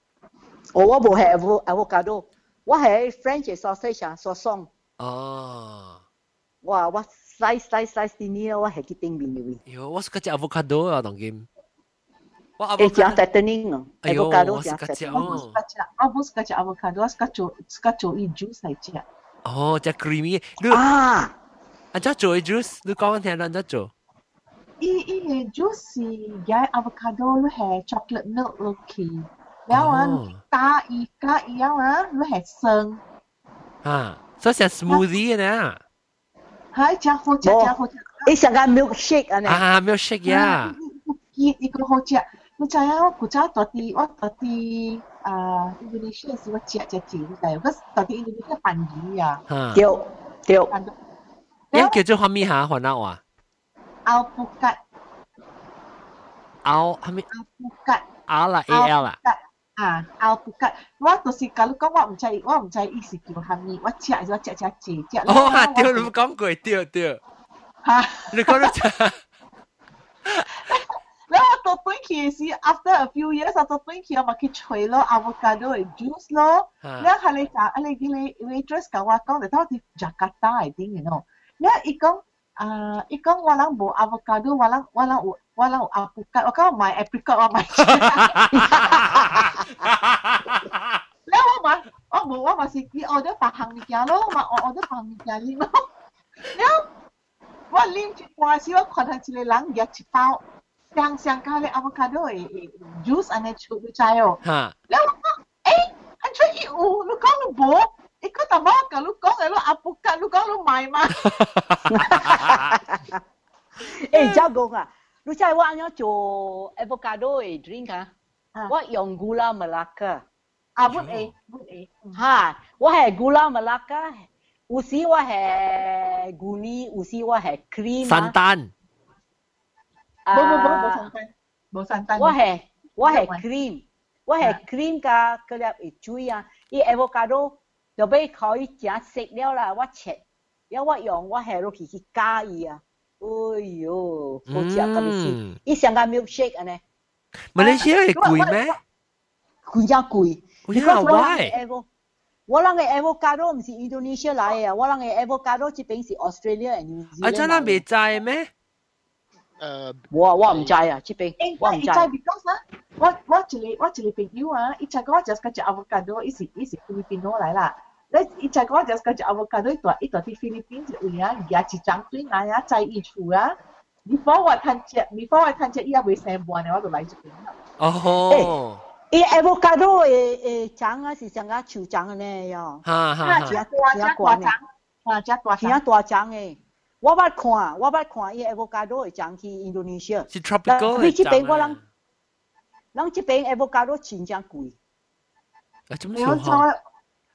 哦，我冇系 avocado，我系 French sausage 啊，所送。哦。哇！我 slice slice slice 啲呢，我系去顶面嘅。哟，我是个食 avocado 啊，当今。我诶，食 fattening 啊，avocado 食 fattening。我唔是食，我唔是食 avocado，我是做是做伊 juice 嚟食。哦，只 creamy。啊！安怎做 juice？你讲我听啦，安怎做？ 一一年就是也 avocado 你係 chocolate milk 落去，然後啊打一加一樣啊，你係生啊，所以係 smoothie 呢？係，真好食，真好食。你食個 milkshake 啊？啊，milkshake 呀，一一個好食。你知啊？我古早到底我到底啊，Indonesia 是我食食少，但係我到底 Indonesia 便宜呀。對對。你叫做乜嘢嚇？雲南話？ao bu cạnh ao hay mi ao bu cạnh ao là a l à? À ao bu cạnh wa to si kalu kong wa mchai wa mchai i gì? kyo ham ni wa chia wa chia chia chi chia ô ha tiêu lu kong quỷ tiêu tiêu ha lu kong lu chia แล้วตัวตุ้ยคีสิ after a few years ตัวตุ้ยคีมาคิดช่วยล้อะโวคาโด juice ล้อแล้วฮะเลยจ้าอะไรกิเลย waitress กับว่าก้องแต่เท่าที่จาการ์ตา I think you know. แล้วอีกก้อง uh, ikan walang bo avocado walang walang walang apukat okay oh, my apricot or my Lah oh, ma, oh bo wa masih ki order pahang ni kalo ma order pahang ni kali ma. Lah wa lim ki wa si wa kon hanci le lang ya ci pao. Siang siang kali avocado e e juice ane chu chayo. Ha. Lah ma, eh, ancho i u lu kalo bo eh, kau tak bawa kan? lukong, kan? kau, lu apukat lukong, lu mai mah. eh, jago ah. Lu cai wak nyo cu avocado eh, drink ah. Ha. Wak yang gula melaka. Ah, bu eh, bu eh. Hmm. Ha, wak hai gula melaka, usi wak hai guni, usi wak hai krim. Ah. Santan. Ah. Bo, bo, bo, bo, santan. Bo, santan. Wak hai, wak hai krim. Eh. Wah, ha. krim ka kelihatan eh, cuy ya. Ini ah. eh, avocado 就俾佢整食了啦，我切，然后我用我系落去去加伊啊，哎哟，好食咁意思，伊成个 milkshake 啊呢。马来西亚系贵咩？贵呀贵，because why？我谂嘅 avocado 唔是 Indonesia 来嘅，我谂嘅 avocado 这边是 Australia and New Zealand。啊，真系未知咩？诶，我我唔知啊，这边我唔知。知 because 啊，我我一个我一个朋友啊，伊就讲我就系食 avocado，伊是伊是菲律宾佬嚟啦。 那以前我就是讲，我看到一段一段在菲律宾就有呀，也是，在一处啊。我看我，伊未，我就来这边。哦。，avocado 诶，长啊是，长的呢哟。长，啊，大，大长。我捌看，我捌看伊 avocado 长去。是 tropical 长。你这边我人，人这边 avocado 贵。啊，么？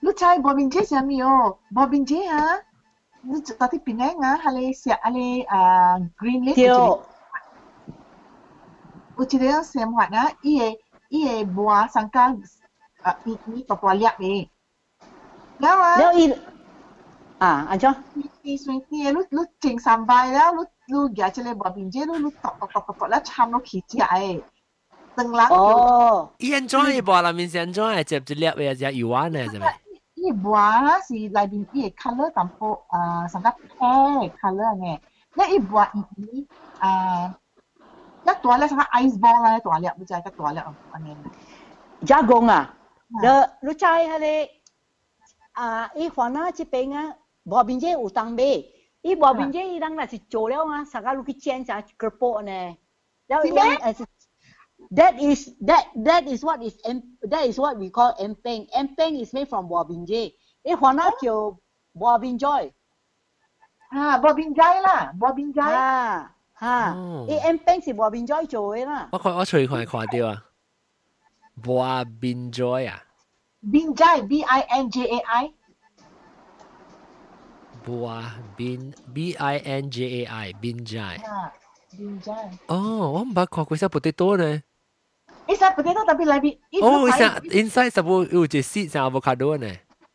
lúc chơi bỏ bình chế gì miêu. Bỏ bình chế hả lúc tao thích bình anh á. Sia là hay là à, green list tiêu u chỉ để xem hoạt á. Ý ấy ý ấy bỏ sang cái à ý ý tao bỏ liệp đi đâu á? Đâu ý à anh cho. Đi xuống đi lúc lúc chỉnh sắm vai đó lúc lúc giờ chơi bỏ bình chế lúc lúc tọc tọc tọc tọc lúc chăm lúc khí chả ấy. ตึงลักอยู่อีเอ็นจอยบอกเรามีเสียงจอยเจ็บจะเรียบเวลาจะอยู่ว่าเนี่ยใช่ไหม ni buat si lain ni color tampo ah sangat pale color ni. Ni ni buat ni uh, ah. Ni tua leh sangat ice ball lah tua leh bujai kat tua leh apa ni? Jagung ah. Ha. Le lu cai ha le. Ah, ini fana si buah bawa binjai utang be. I eh, buah ha. binjai i dah lah jual leh ngah. Sangat lu kician cak kerpo ni. That is that that is what is em that is what we call empeng. Empeng is made from 和边啫，伊番仔叫和边 joy。啊，和边斋啦，和边斋。啊哈，伊 empeng 是和边 joy 做嘅啦。我看我随看看到啊，华边 joy 啊， Binjai, B I N J A I。华边 B I N J A I 边 jai。啊，Binjai。哦，我唔捌看过只 potato 呢。 Isa potato tapi lebih Oh, isa inside 什么有只 seed 像 avocado 呢？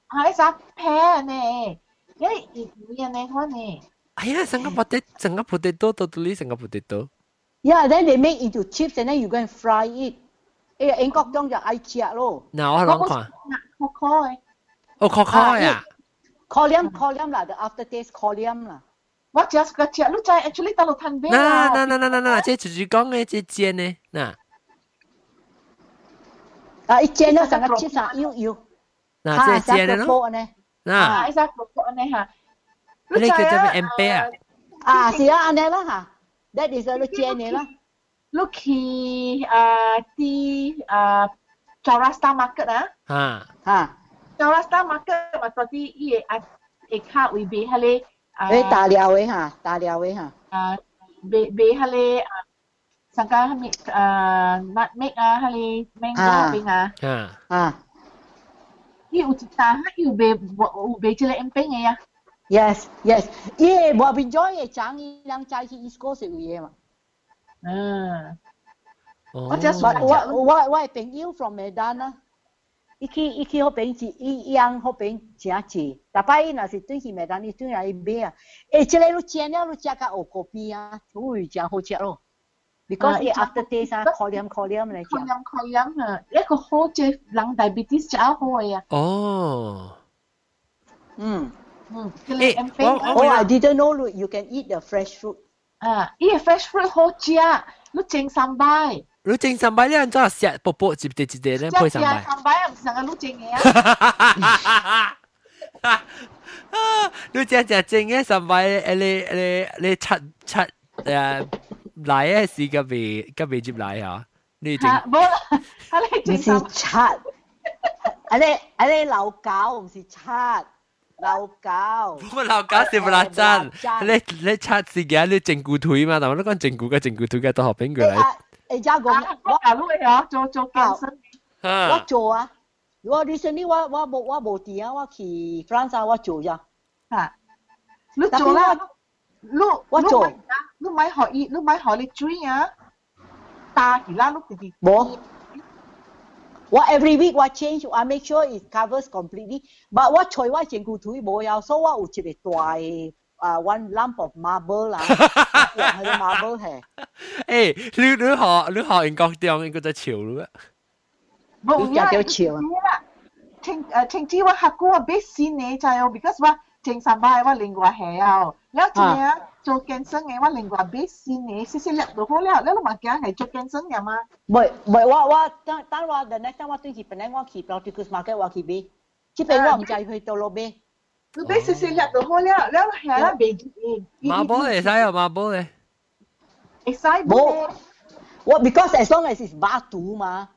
Ah, isa pear ne. Jadi ini ne kau ne. 哎呀，成个 potato 成个 potato 到到呢成个 potato。 Yeah, then they make into chips and then you go and fry it. 诶，英国中就爱食咯。嗱，我谂看。 Coco 诶。哦，coco 呀。 Colium colium 啦，the aftertaste colium 啦。我 just 个食，你知 actually 到路摊边嗱嗱嗱嗱嗱嗱，即系就是讲嘅，即系煎呢，嗱。 啊，一煎咗成个 chips 啊，要要。嗱，即系煎嘅咯。呢。嗱。啊，isa Coco 呢吓。你叫做咩 MP 啊？啊，是啊，安尼啦吓。That is 你煎嘅啦。 Lu ki uh, di uh, Chaurasta Market ah. 吓吓。 Chaurasta Market 嘛，到底伊个啊会卡会卖迄个啊。诶大料嘅吓，大料嘅吓。啊，卖卖迄个啊， sangka hamik uh, nutmeg ah hali mango ah. bing ah. Ha. Ah. Ye uti taha yu u be chile empeng ya. Yes, yes. Ye bo bin joy ye chang yi lang chai chi East Coast yu ye ma. Ah. Oh. But just but what what what bing you from Medana? Iki iki ho bing chi i yang ho bing chia chi. Ta pai na si tu hi Medana tu ya i be. E à. chile lu chen ya lu chia ka o copia. Tu yu chia ho chia ro Because 伊 after taste 啊，colium colium 嚟食。 Colium colium 啊，一个好即人 diabetes 食好嘅呀。哦。嗯。嗯，即系 empeng。 Oh, I didn't know you can eat the fresh fruit. 啊，伊个 fresh fruit 好食，你整三摆。你整三摆，你安怎食薄薄一啲一啲咧配三摆？三摆啊，唔是成个你整嘅啊。你只只整嘅三摆，你你你七七诶 来嘅时个未个未接来啊？你整冇啦，你整唔是七，啊你啊你老狗唔是七。老狗，我老狗是不啦真，你你测试嘅你整骨腿嘛？但系我讲整骨嘅整骨腿嘅都学边个嚟？诶，家讲我大陆嘅啊，做做健身。我做啊，我 recently 我我冇我冇电啊，我去 France 啊，我做咋。吓，你做啦， lúc lúc máy lúc máy hỏi y lúc máy hỏi lịch truy nhá ta thì la lúc thì thì bố What every week what change I make sure it covers completely but what choi what cheng ku thui bo yao so what u chi be twai uh, one lump of marble là hay là marble hè ê lưu lưu họ lưu họ anh có tiếng anh có thể chịu luôn á không nhá tiêu chịu chỉnh chỉnh chi ว่าหักกูว่า base scene เนี่ยจ้า because ว่า chỉnh สบายว่าลิงว่าแหว 了解啊。 做健身嘅，我另外俾先嘅，少少粒就好了。你都嘛惊系做健身嘅嘛？唔系唔系，我我等等我 the next time 我对住本嚟我去 Nauticus Market 我去买，即系我唔制去到路买。你俾少少粒就好了，你系啦，未马波嚟使啊，马波嚟。会使冇，我 because as long as it's batu 嘛。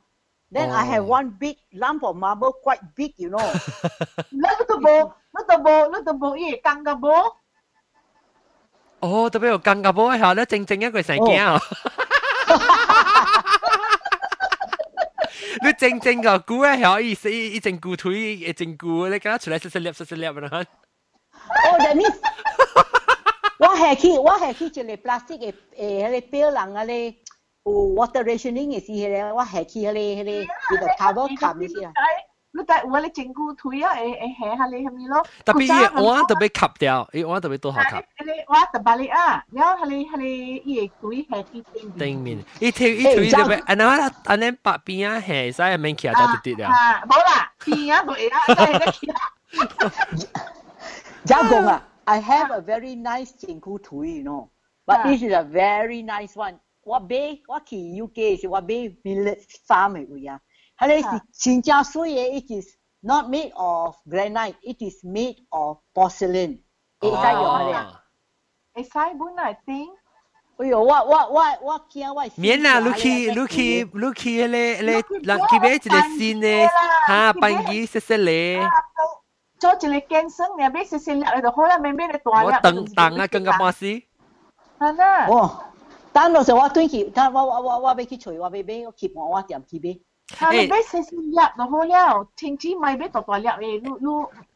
Then I have one big lump of marble, quite big, you know. 你都冇，你都冇，你都冇嘢更嘅冇。 哦，特别有更加波下咧，正正一个成惊啊！你正正个估咧系可以死一正固腿一正固，你咁出来细细粒细细粒啊！哦，that means 我系去我系去一个 plastic 嘅诶，迄个表人啊咧。有 water rationing 嘅时咧，我系去迄个迄个叫做 cover cup 嘅时啊。 你但有咧整固腿啊，会会下下你系咪咯？特别伊碗特别吸掉，伊碗特别多好吸。迄个碗特别你啊，然后迄个迄个伊个腿系去顶顶面，伊腿伊腿特别，安那安尼白边啊，系使免起来就直直了。啊，冇啦，边啊冇啊，真系起来。真讲啊，I have a very nice 整固腿，you know，but this is a very nice one。我买我去 UK 时，我买 millet farm 嘅位 啊。系咧是真正水嘅，it is not made of granite, it is made of porcelain。会使用系咧？会使本来顶。哎呦，我我我我惊我。免啦，你去你去你去迄个迄个，人佢买一个新嘅，吓班机细细咧。做一个健身，你买细细粒就好啦，免买你大粒。我等等啊，更加巴士。系啦。哦。等到时我对去，等我我我我要去找，我要买，我去换我店 去买。啊，你买细细粒就好了，千千买买大大粒嘅，你你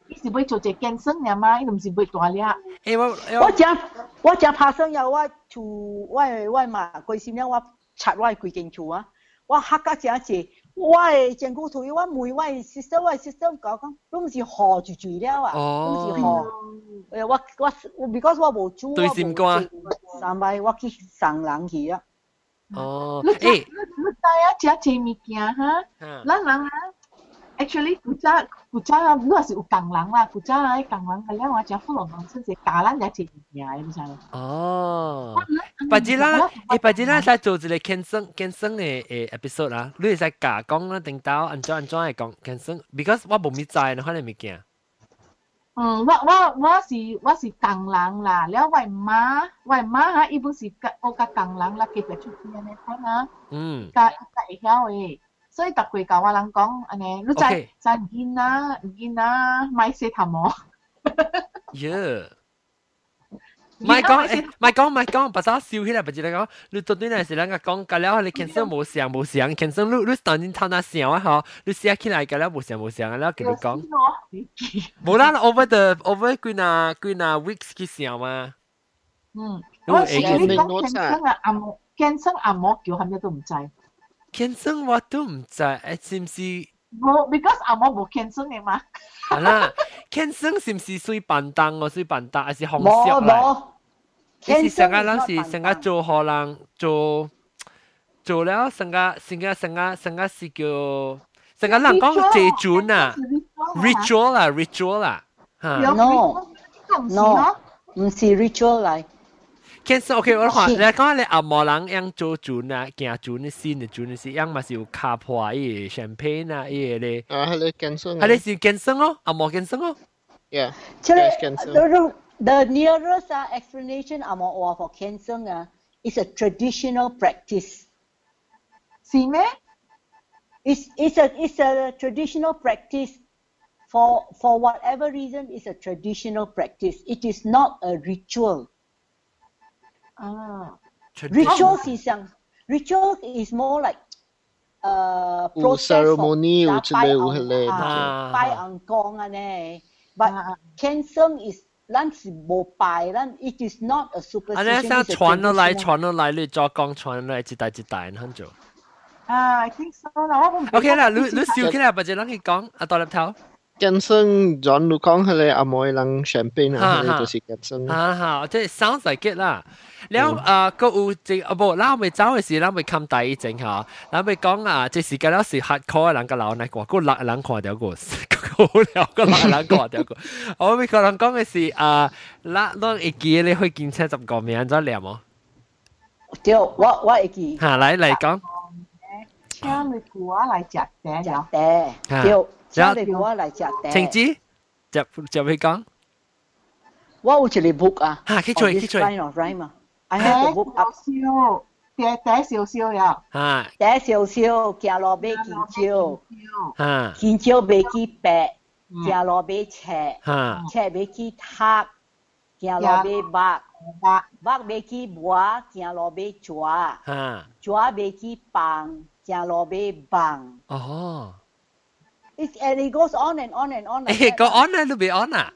你是要做一健身嘅嘛？你唔是买大粒。诶我我正我正爬上有我厝我我嘛关心了我拆我规间厝啊，我吓到正济。我诶整骨腿，我妹我 sister 我 sister 讲讲，都唔是河住住了啊，都唔是河。诶我我我 because 我无煮，对心肝，三摆我去送人去啊。 哦，你知你知啊，食这物件哈，咱人啊，actually 古早古早如果是有工人啦，古早喺工人系咧，我食富龙人甚至教咱食这物件，你知冇？哦，白子啦，诶白子啦，使做一个健身健身嘅诶 episode 啦，你会使教讲啦，定到安怎安怎嚟讲健身，because 我无咪知呢可能物件。 嗯，我我我是我是港人啦，了外妈外妈哈，伊不是个我个港人啦，佮别出去安尼看，嗯，佮佮会晓诶，所以逐过甲我人讲安尼，你再知唔见啊唔见，买些头毛，哈哈，耶。咪讲诶，咪讲咪讲，把啥笑起来，不知你讲，你到底系是两个讲，隔了你健身冇上冇上，健身你你当然头那上啊嗬，你写起来隔了冇上冇上，然后跟你讲，冇啦，over the over 几那几那 weeks 去上嘛。嗯，我是你讲健身啊，按摩健身按摩叫系咪都唔知？健身我都唔知，诶，是唔是？ 冇，because 按摩冇健身嘅嘛。系啦，健身是唔是水板凳哦？水板凳还是红冇色冇。你是成个人是成个做可能做做了成个成个成个成个是叫成个人讲借转啊，ritual 啦 ritual 啦，吓。 no no 唔是 ritual 嚟。 其实 OK，我话你讲你阿摩人样做转啊，行转嘅先嘅转嘅先，样咪是有卡破伊 champagne 啊，伊个咧。啊，系你健身。系你是健身哦，阿摩健身哦。 Yeah，即系健身。 The nearest uh, explanation I'm or for cancer uh, is a traditional practice. 是咩？ It's it's a it's a traditional practice. For for whatever reason, it's a traditional practice. It is not a ritual. 啊 Ritual 是像 ritual is more like 呃有 process ceremony，有之类有迄类啊拜昂公啊呢。But cancer is 咱是无拜，咱 it is not a 啊， superstition. 你想传落来传落来，你再讲传落来一代一代咁做。啊，I think so 啦，我唔 OK 啦，你你笑起来，或者人去讲啊，大粒头。 健身，John 你讲系你阿妹人 champagne 啊，系就是健身。啊哈，即系 sounds like it 啦。แล้วอ่าก็อูจิอ่ะบ่เราไม่เจ้า嘅事เราไม่คำ第一整吓，เราไม่讲啊，即时间了是 hardcore 人个老奶个，个人人看到个个 好了，个人人讲掉个。我咪个人讲嘅是啊，嗱，当会记你去见车十个名再念哦。对，我我会记。吓，嚟嚟讲。请你估我嚟食嗲食嗲，对， 请你估我嚟食嗲。晴子，就就会讲。我有一个 book 啊。吓，去吹去吹。 Kind of rhyme 啊。I have the book up。少嗲嗲少少呀。吓。嗲少少，行路买见招。吓。见招买见白，行路买赤。吓。赤买见黑，行路买白。白白买见磨，行路买抓。吓。抓买见棒，行路买棒。哦。 It and it goes on and on and on. 诶，个 on 啊，都未 on 啊。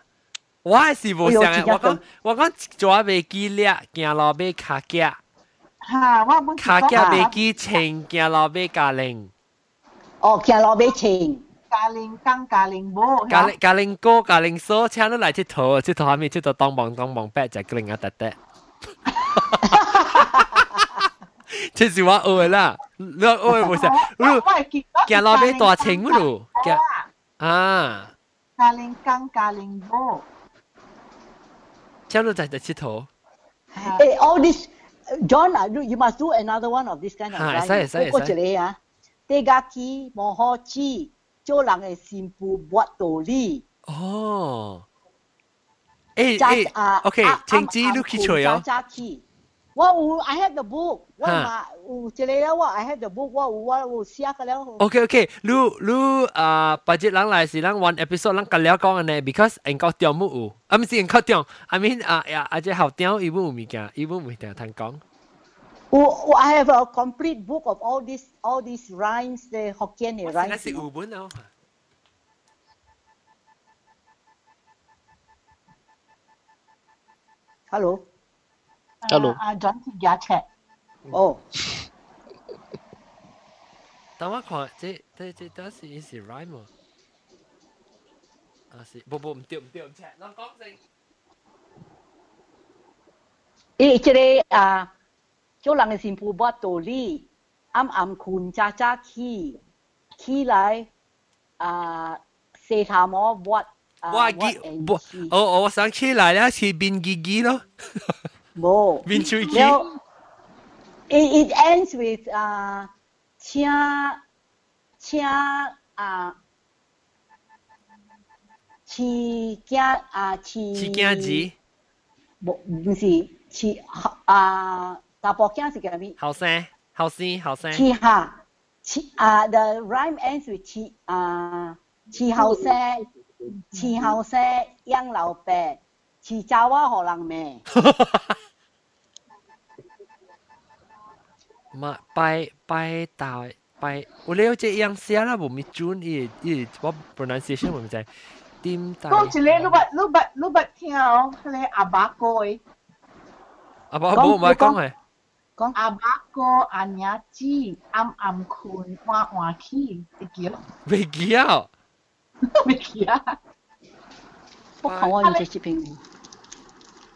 我系是无想嘅，我讲我讲抓未记叻，行路买卡夹。吓，我本卡夹未记情，行路买咖喱。哦，行路买情。咖喱羹、咖喱煲。咖喱咖喱哥、咖喱嫂，请你嚟佚佗，佚佗下面佚佗当棒当棒白，就咖喱啊得得。 这是我学嘅啦，你学嘅冇错。你行路买大情嗰度，啊。咖喱羹、咖喱煲。将你就就佚佗。诶，all this John 啊，you must do another one of this kind of 系，使使使。嗰一个啊，地家机无好知，做人嘅善步没道理。哦。诶诶，OK，晴子你去吹哦。 我有，I have the book，我嘛有一个了，我 I have the book，我有我有写个了。 OK OK，你你啊，把只人来是人 one episode 人隔了讲嘅呢，because 人讲中冇有，啊唔是人讲中，I mean 啊呀，啊只后中伊冇有物件，伊冇物件通讲。我 I have a complete book of all these all these rhymes 嘅福建嘅 rhymes。那是有本啊。Hello。 Hello。啊，John 是牙赤。哦。等我看，这这这这是是 rhyme 啊？是，不不唔对唔对唔赤，我讲先。诶，即个啊，做人嘅善负不道理，暗暗困渣渣起，起来啊，四头毛屈。哇！记不，我我想起来了，是变吉吉咯。 冇。面朝起。It it ends with 啊、uh,，请请啊，饲家啊，饲饲家子，冇唔是饲啊，大伯家是叫咩？后生，后生，后生。饲下，饲啊，the rhyme ends with 饲啊，饲后生，饲后生养老伯，饲查某好人咩？嘛，拜拜大拜，我了解样写啦，无咪准伊伊我 pronunciation 无咪知点大。讲一个，你捌你捌你捌听哦，迄个阿爸歌诶。阿爸冇唔系讲诶。讲阿爸歌阿娘子暗暗困换换起，会记咯？未记啊！未记啊！我看我用这视频。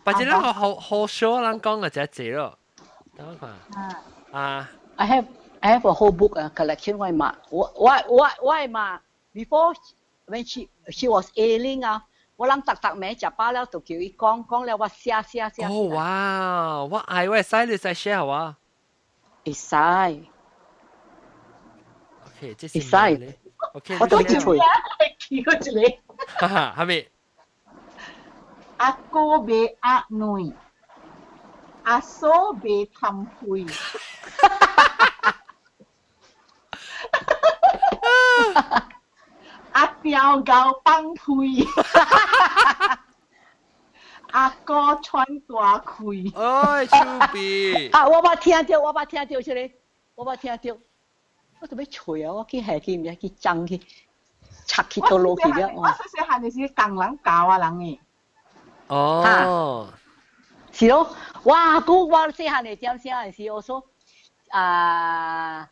或者咧，我好好少人讲嘅就系字咯。等我看。啊。 I have I have a whole book a collection 我嘛，我我我我嘛，before when she she was ailing 啊，我谂特特名食饱了就叫伊讲讲了我写写写。哦哇！我爱我使你使 share 啊。会使。 OK，这是。会使。 OK，我都记错。记嗰一个。哈哈，系咪？阿哥俾阿女，阿嫂俾氹配。 阿彪高放腿，阿哥穿大裤。哎，丘比！啊，我把听着，我把听着，是嘞，我把听着。我准备吹啊，我去下去，唔要去争去，插去都落去了。我说说喊是工人教啊，人呢？哦，是咯，哇，古我细汉的讲啥的是，我说。啊，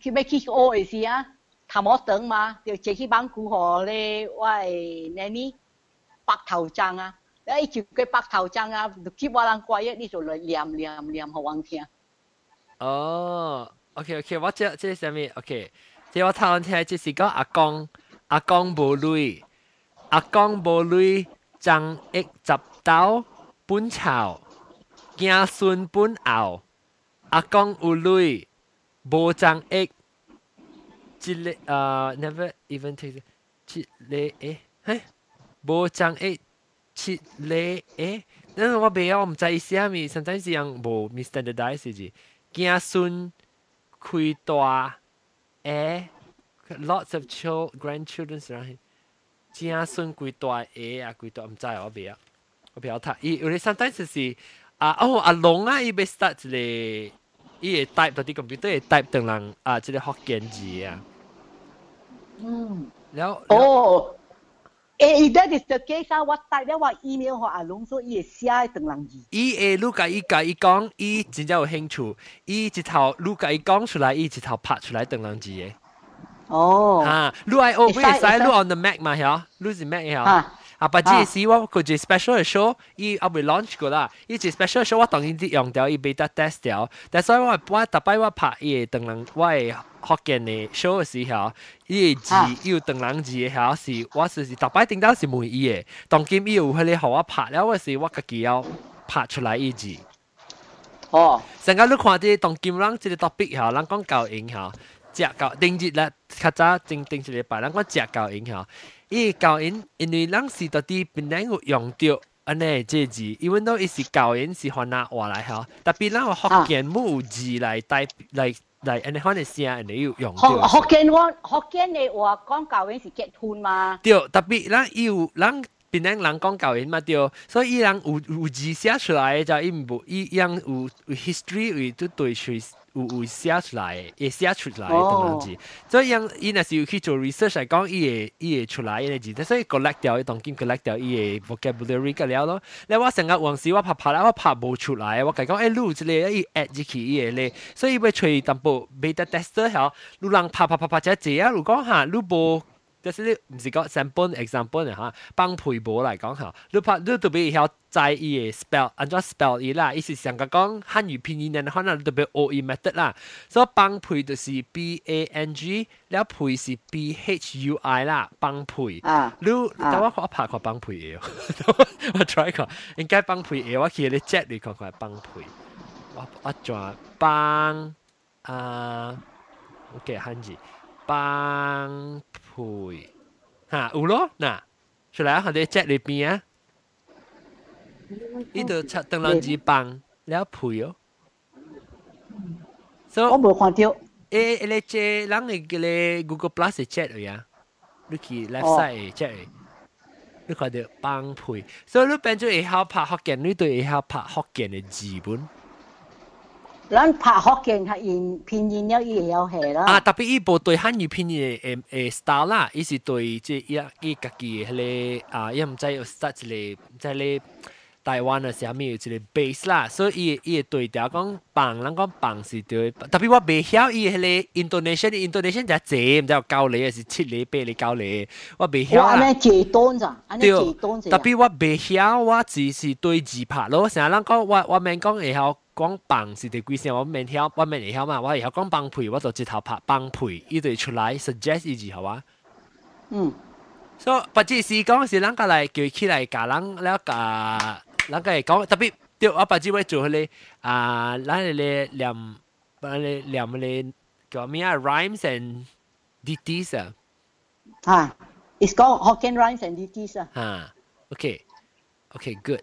去要去学的时啊，他冇等嘛，就坐去曼谷河咧，我诶，那呢，白头章啊，那一就个白头章啊，就去我人怪一，你就来念念念给我听。哦、oh,，OK OK，我这这是什么？OK，这我听起来就是讲阿公，阿公无泪，阿公无泪，长一十刀，本朝，惊孙本后。阿公有累，无张诶，啊！Never even take 诶，嘿，无张诶，诶。那我不要，我们在是无 m i s t e r d i e 是是，子孙大诶，Lots of grandchildren 是，子孙大诶啊，大唔我不要，我不要他。Sometimes 是啊，哦阿龙啊，伊被 start 咧。伊会 type 到底 computer，会 type 等人啊，即个福建字啊。嗯。然后。哦。诶，that is the case 啊！我 type 了话 email 和阿龙说，伊会写等人字。伊会录个伊个伊讲，伊真正有兴趣，伊一头录个伊讲出来，伊一头拍出来等人字诶。哦。啊，录 I O 不会使录 on the Mac 嘛？吓，录是 Mac 哈。啊。啊，不只是我佢只 special 嘅 show，伊後尾 launch 過啦，伊只 special 嘅 show 我當然啲用掉，伊 beta test 掉，但所以我我特擺我拍伊等人我係福建嘅 show 嘅時候，伊字要等人字嘅時候是我是是特擺頂到是問伊嘅，當今伊有佢哋學我拍了，我是我自己要拍出來伊字。哦，成個你看啲當今人即個 topic 嚇，人講教英嚇，食教定日咧，較早定定一禮拜，人講食教英嚇。伊教因因为咱是到底本來有用着安尼这字，因为都伊是教因是換拿話來吼，特别咱有福建母字来代来来安尼可能寫安尼有用着。福建话福建的话讲教因是结婚嘛？对，特别咱有咱。邊人人讲教因嘛对，所以伊人有有字写出来就伊唔無伊樣有有 history 有都對出有有写出来，也写出来等樣字。所以樣伊若是有去做 research 来讲，伊会伊会出來嘅字，所以 collect 掉，伊當今 collect 掉伊嘅 vocabulary 個了咯。那我上个往时我拍拍啦，我拍无出来，我講講誒錄一個伊 add 入去伊個咧，所以要吹淡薄 beta tester 嚇，你人拍拍拍拍只字啊，如果哈你无。就是你唔是讲 sample example 嚟吓，帮配播来讲吓，你怕你特别要在意 spell，安怎 spell 伊啦，意思想个讲汉语拼音嘅话，那特别 O E method 啦，所以帮配就是 B A N G，了配是 B H U I 啦，帮配。啊，你等我我拍个帮配嘅，我 try 个，应该帮配嘅，我叫你 check 你看看帮配，我我转帮啊，OK 汉字帮。hui. Ha, ulo na. Shala han de chat le pi a. Ít được chặt tầng lần gì bằng, léo phui yo. So, ông bố khoan tiêu. Ê, ê, lê chê, lắng cái Google Plus để chat rồi à. Lúc left ờ. side để chat rồi. Lúc khoan được. So, lúc bên chú ấy hào phá học kiện, lúc tôi ấy hào phá học kiện là gì bốn. 咱拍福建系用拼音了，伊会晓写啦。啊，特别伊无对汉语拼音诶诶 style 啦，伊是对即伊伊家己迄个啊，伊毋知有 start 一个在咧台湾啊，啥物有一个 base 啦，所以伊伊对调讲棒，人讲棒是对，特别我袂晓伊迄个 intonation，intonation 就济，毋知有九厘还是七厘八厘九厘，我袂晓啦。我安尼字短咋，安尼字短咋。特别我袂晓，我只是对字拍咯，成日人讲我我免讲会晓。 講棒是第幾聲？我免曉，我免會曉嘛。我會曉講幫配，我就直頭拍幫配，伊就出来 suggest 伊字好啊。嗯。所以不只是講是人家來叫起來教人了教，人家會講特別對我不只會做迄個啊，咱迄個念，咱咧念迄個叫咩啊？rhymes and ditties 啊。啊，it's called Hokkien rhymes and ditties 啊。啊，OK，OK，good。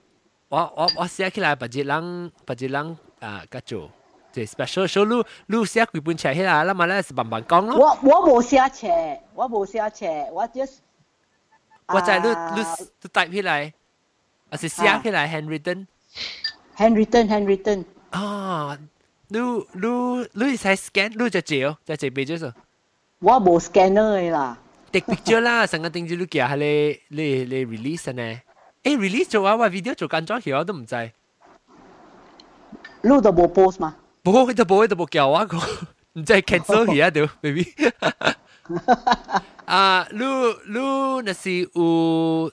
我我我寫起來，不只人不只人啊，个做即 special show，你你写几本册起来，那么咧是慢慢讲咯。我我冇写册，我冇写册，我 just 我在你你你 type 起来，还是写起来 handwritten？handwritten handwritten。啊，你你你使 scan，你就借哦，就借 page 咗。我冇 scanner 嘅啦。take picture 啦，成个定住你寄下你你你 release 呢？诶 release 做啊，我 video 做紧咗，其实我都唔知。 錄得冇 post 嘛？不過佢都冇，佢都冇叫我個，唔再 cancel 佢 啊，都 baby。啊，錄錄嗱是會，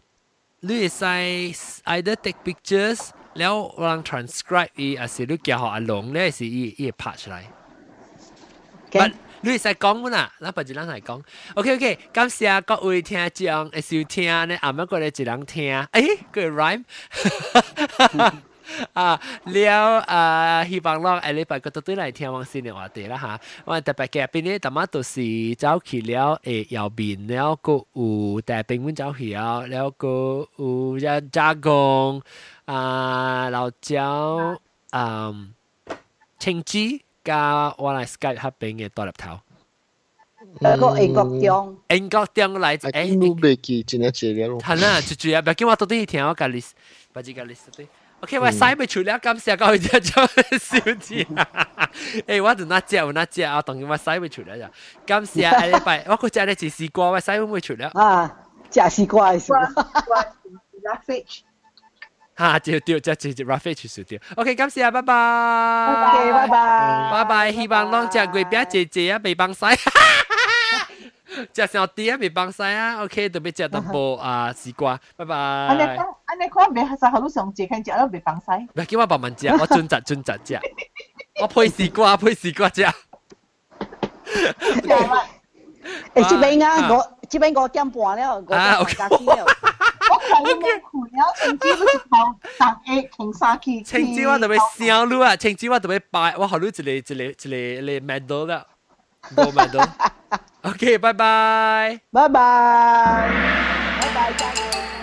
錄係曬，either take pictures，然後我哋 transcribe 佢，啊，係錄叫好阿龍咧，係一一 part 出嚟。但錄係講啦，嗱，不如兩台講。OK OK，感謝各位聽將，收聽咧，阿媽過嚟只能聽，誒，佢 rhyme。啊，了啊，希望咯，下礼拜个都对嚟听王先嘅话题啦吓。我特别嘅边呢，特乜都是走去了诶，右边了个有大兵们走去了，了个有一加工啊，老椒啊，青子加我嚟 Skype 合并嘅大粒头。嗰个英国中，英国中嚟诶，我未记真系资料咯。系啦，就主要，唔系叫我到底听我个 list，不知个 list 对。 OK，我使咪除了感谢各位听众小姐，诶，我就那只，我那只啊，当然我使咪除了就感谢下礼拜，我个只咧只试过，我使会唔会除了？啊，只试过系哇哇，Rafish，吓，就掉，就就就 Rafish 少掉。OK，感谢啊，拜拜。 OK，拜拜。拜拜，希望啷只贵边姐姐啊，被帮晒。只小弟啊，被帮晒啊，OK，特别食到波啊丝瓜，拜拜。 安尼讲，安尼讲，袂使好多上节，看食都袂放使。唔系叫我慢慢食，我尽责尽责食，我配丝瓜配丝瓜食。诶，这边啊，我这边我点半了，我点半加了。我睇你冇攰了，青椒都是头十eight 停三期。青椒我特别烧噜啊，青椒我特别摆，我学噜一个一个一个一个 medal 啦，冇 medal。OK，拜拜，拜拜，拜拜，加油。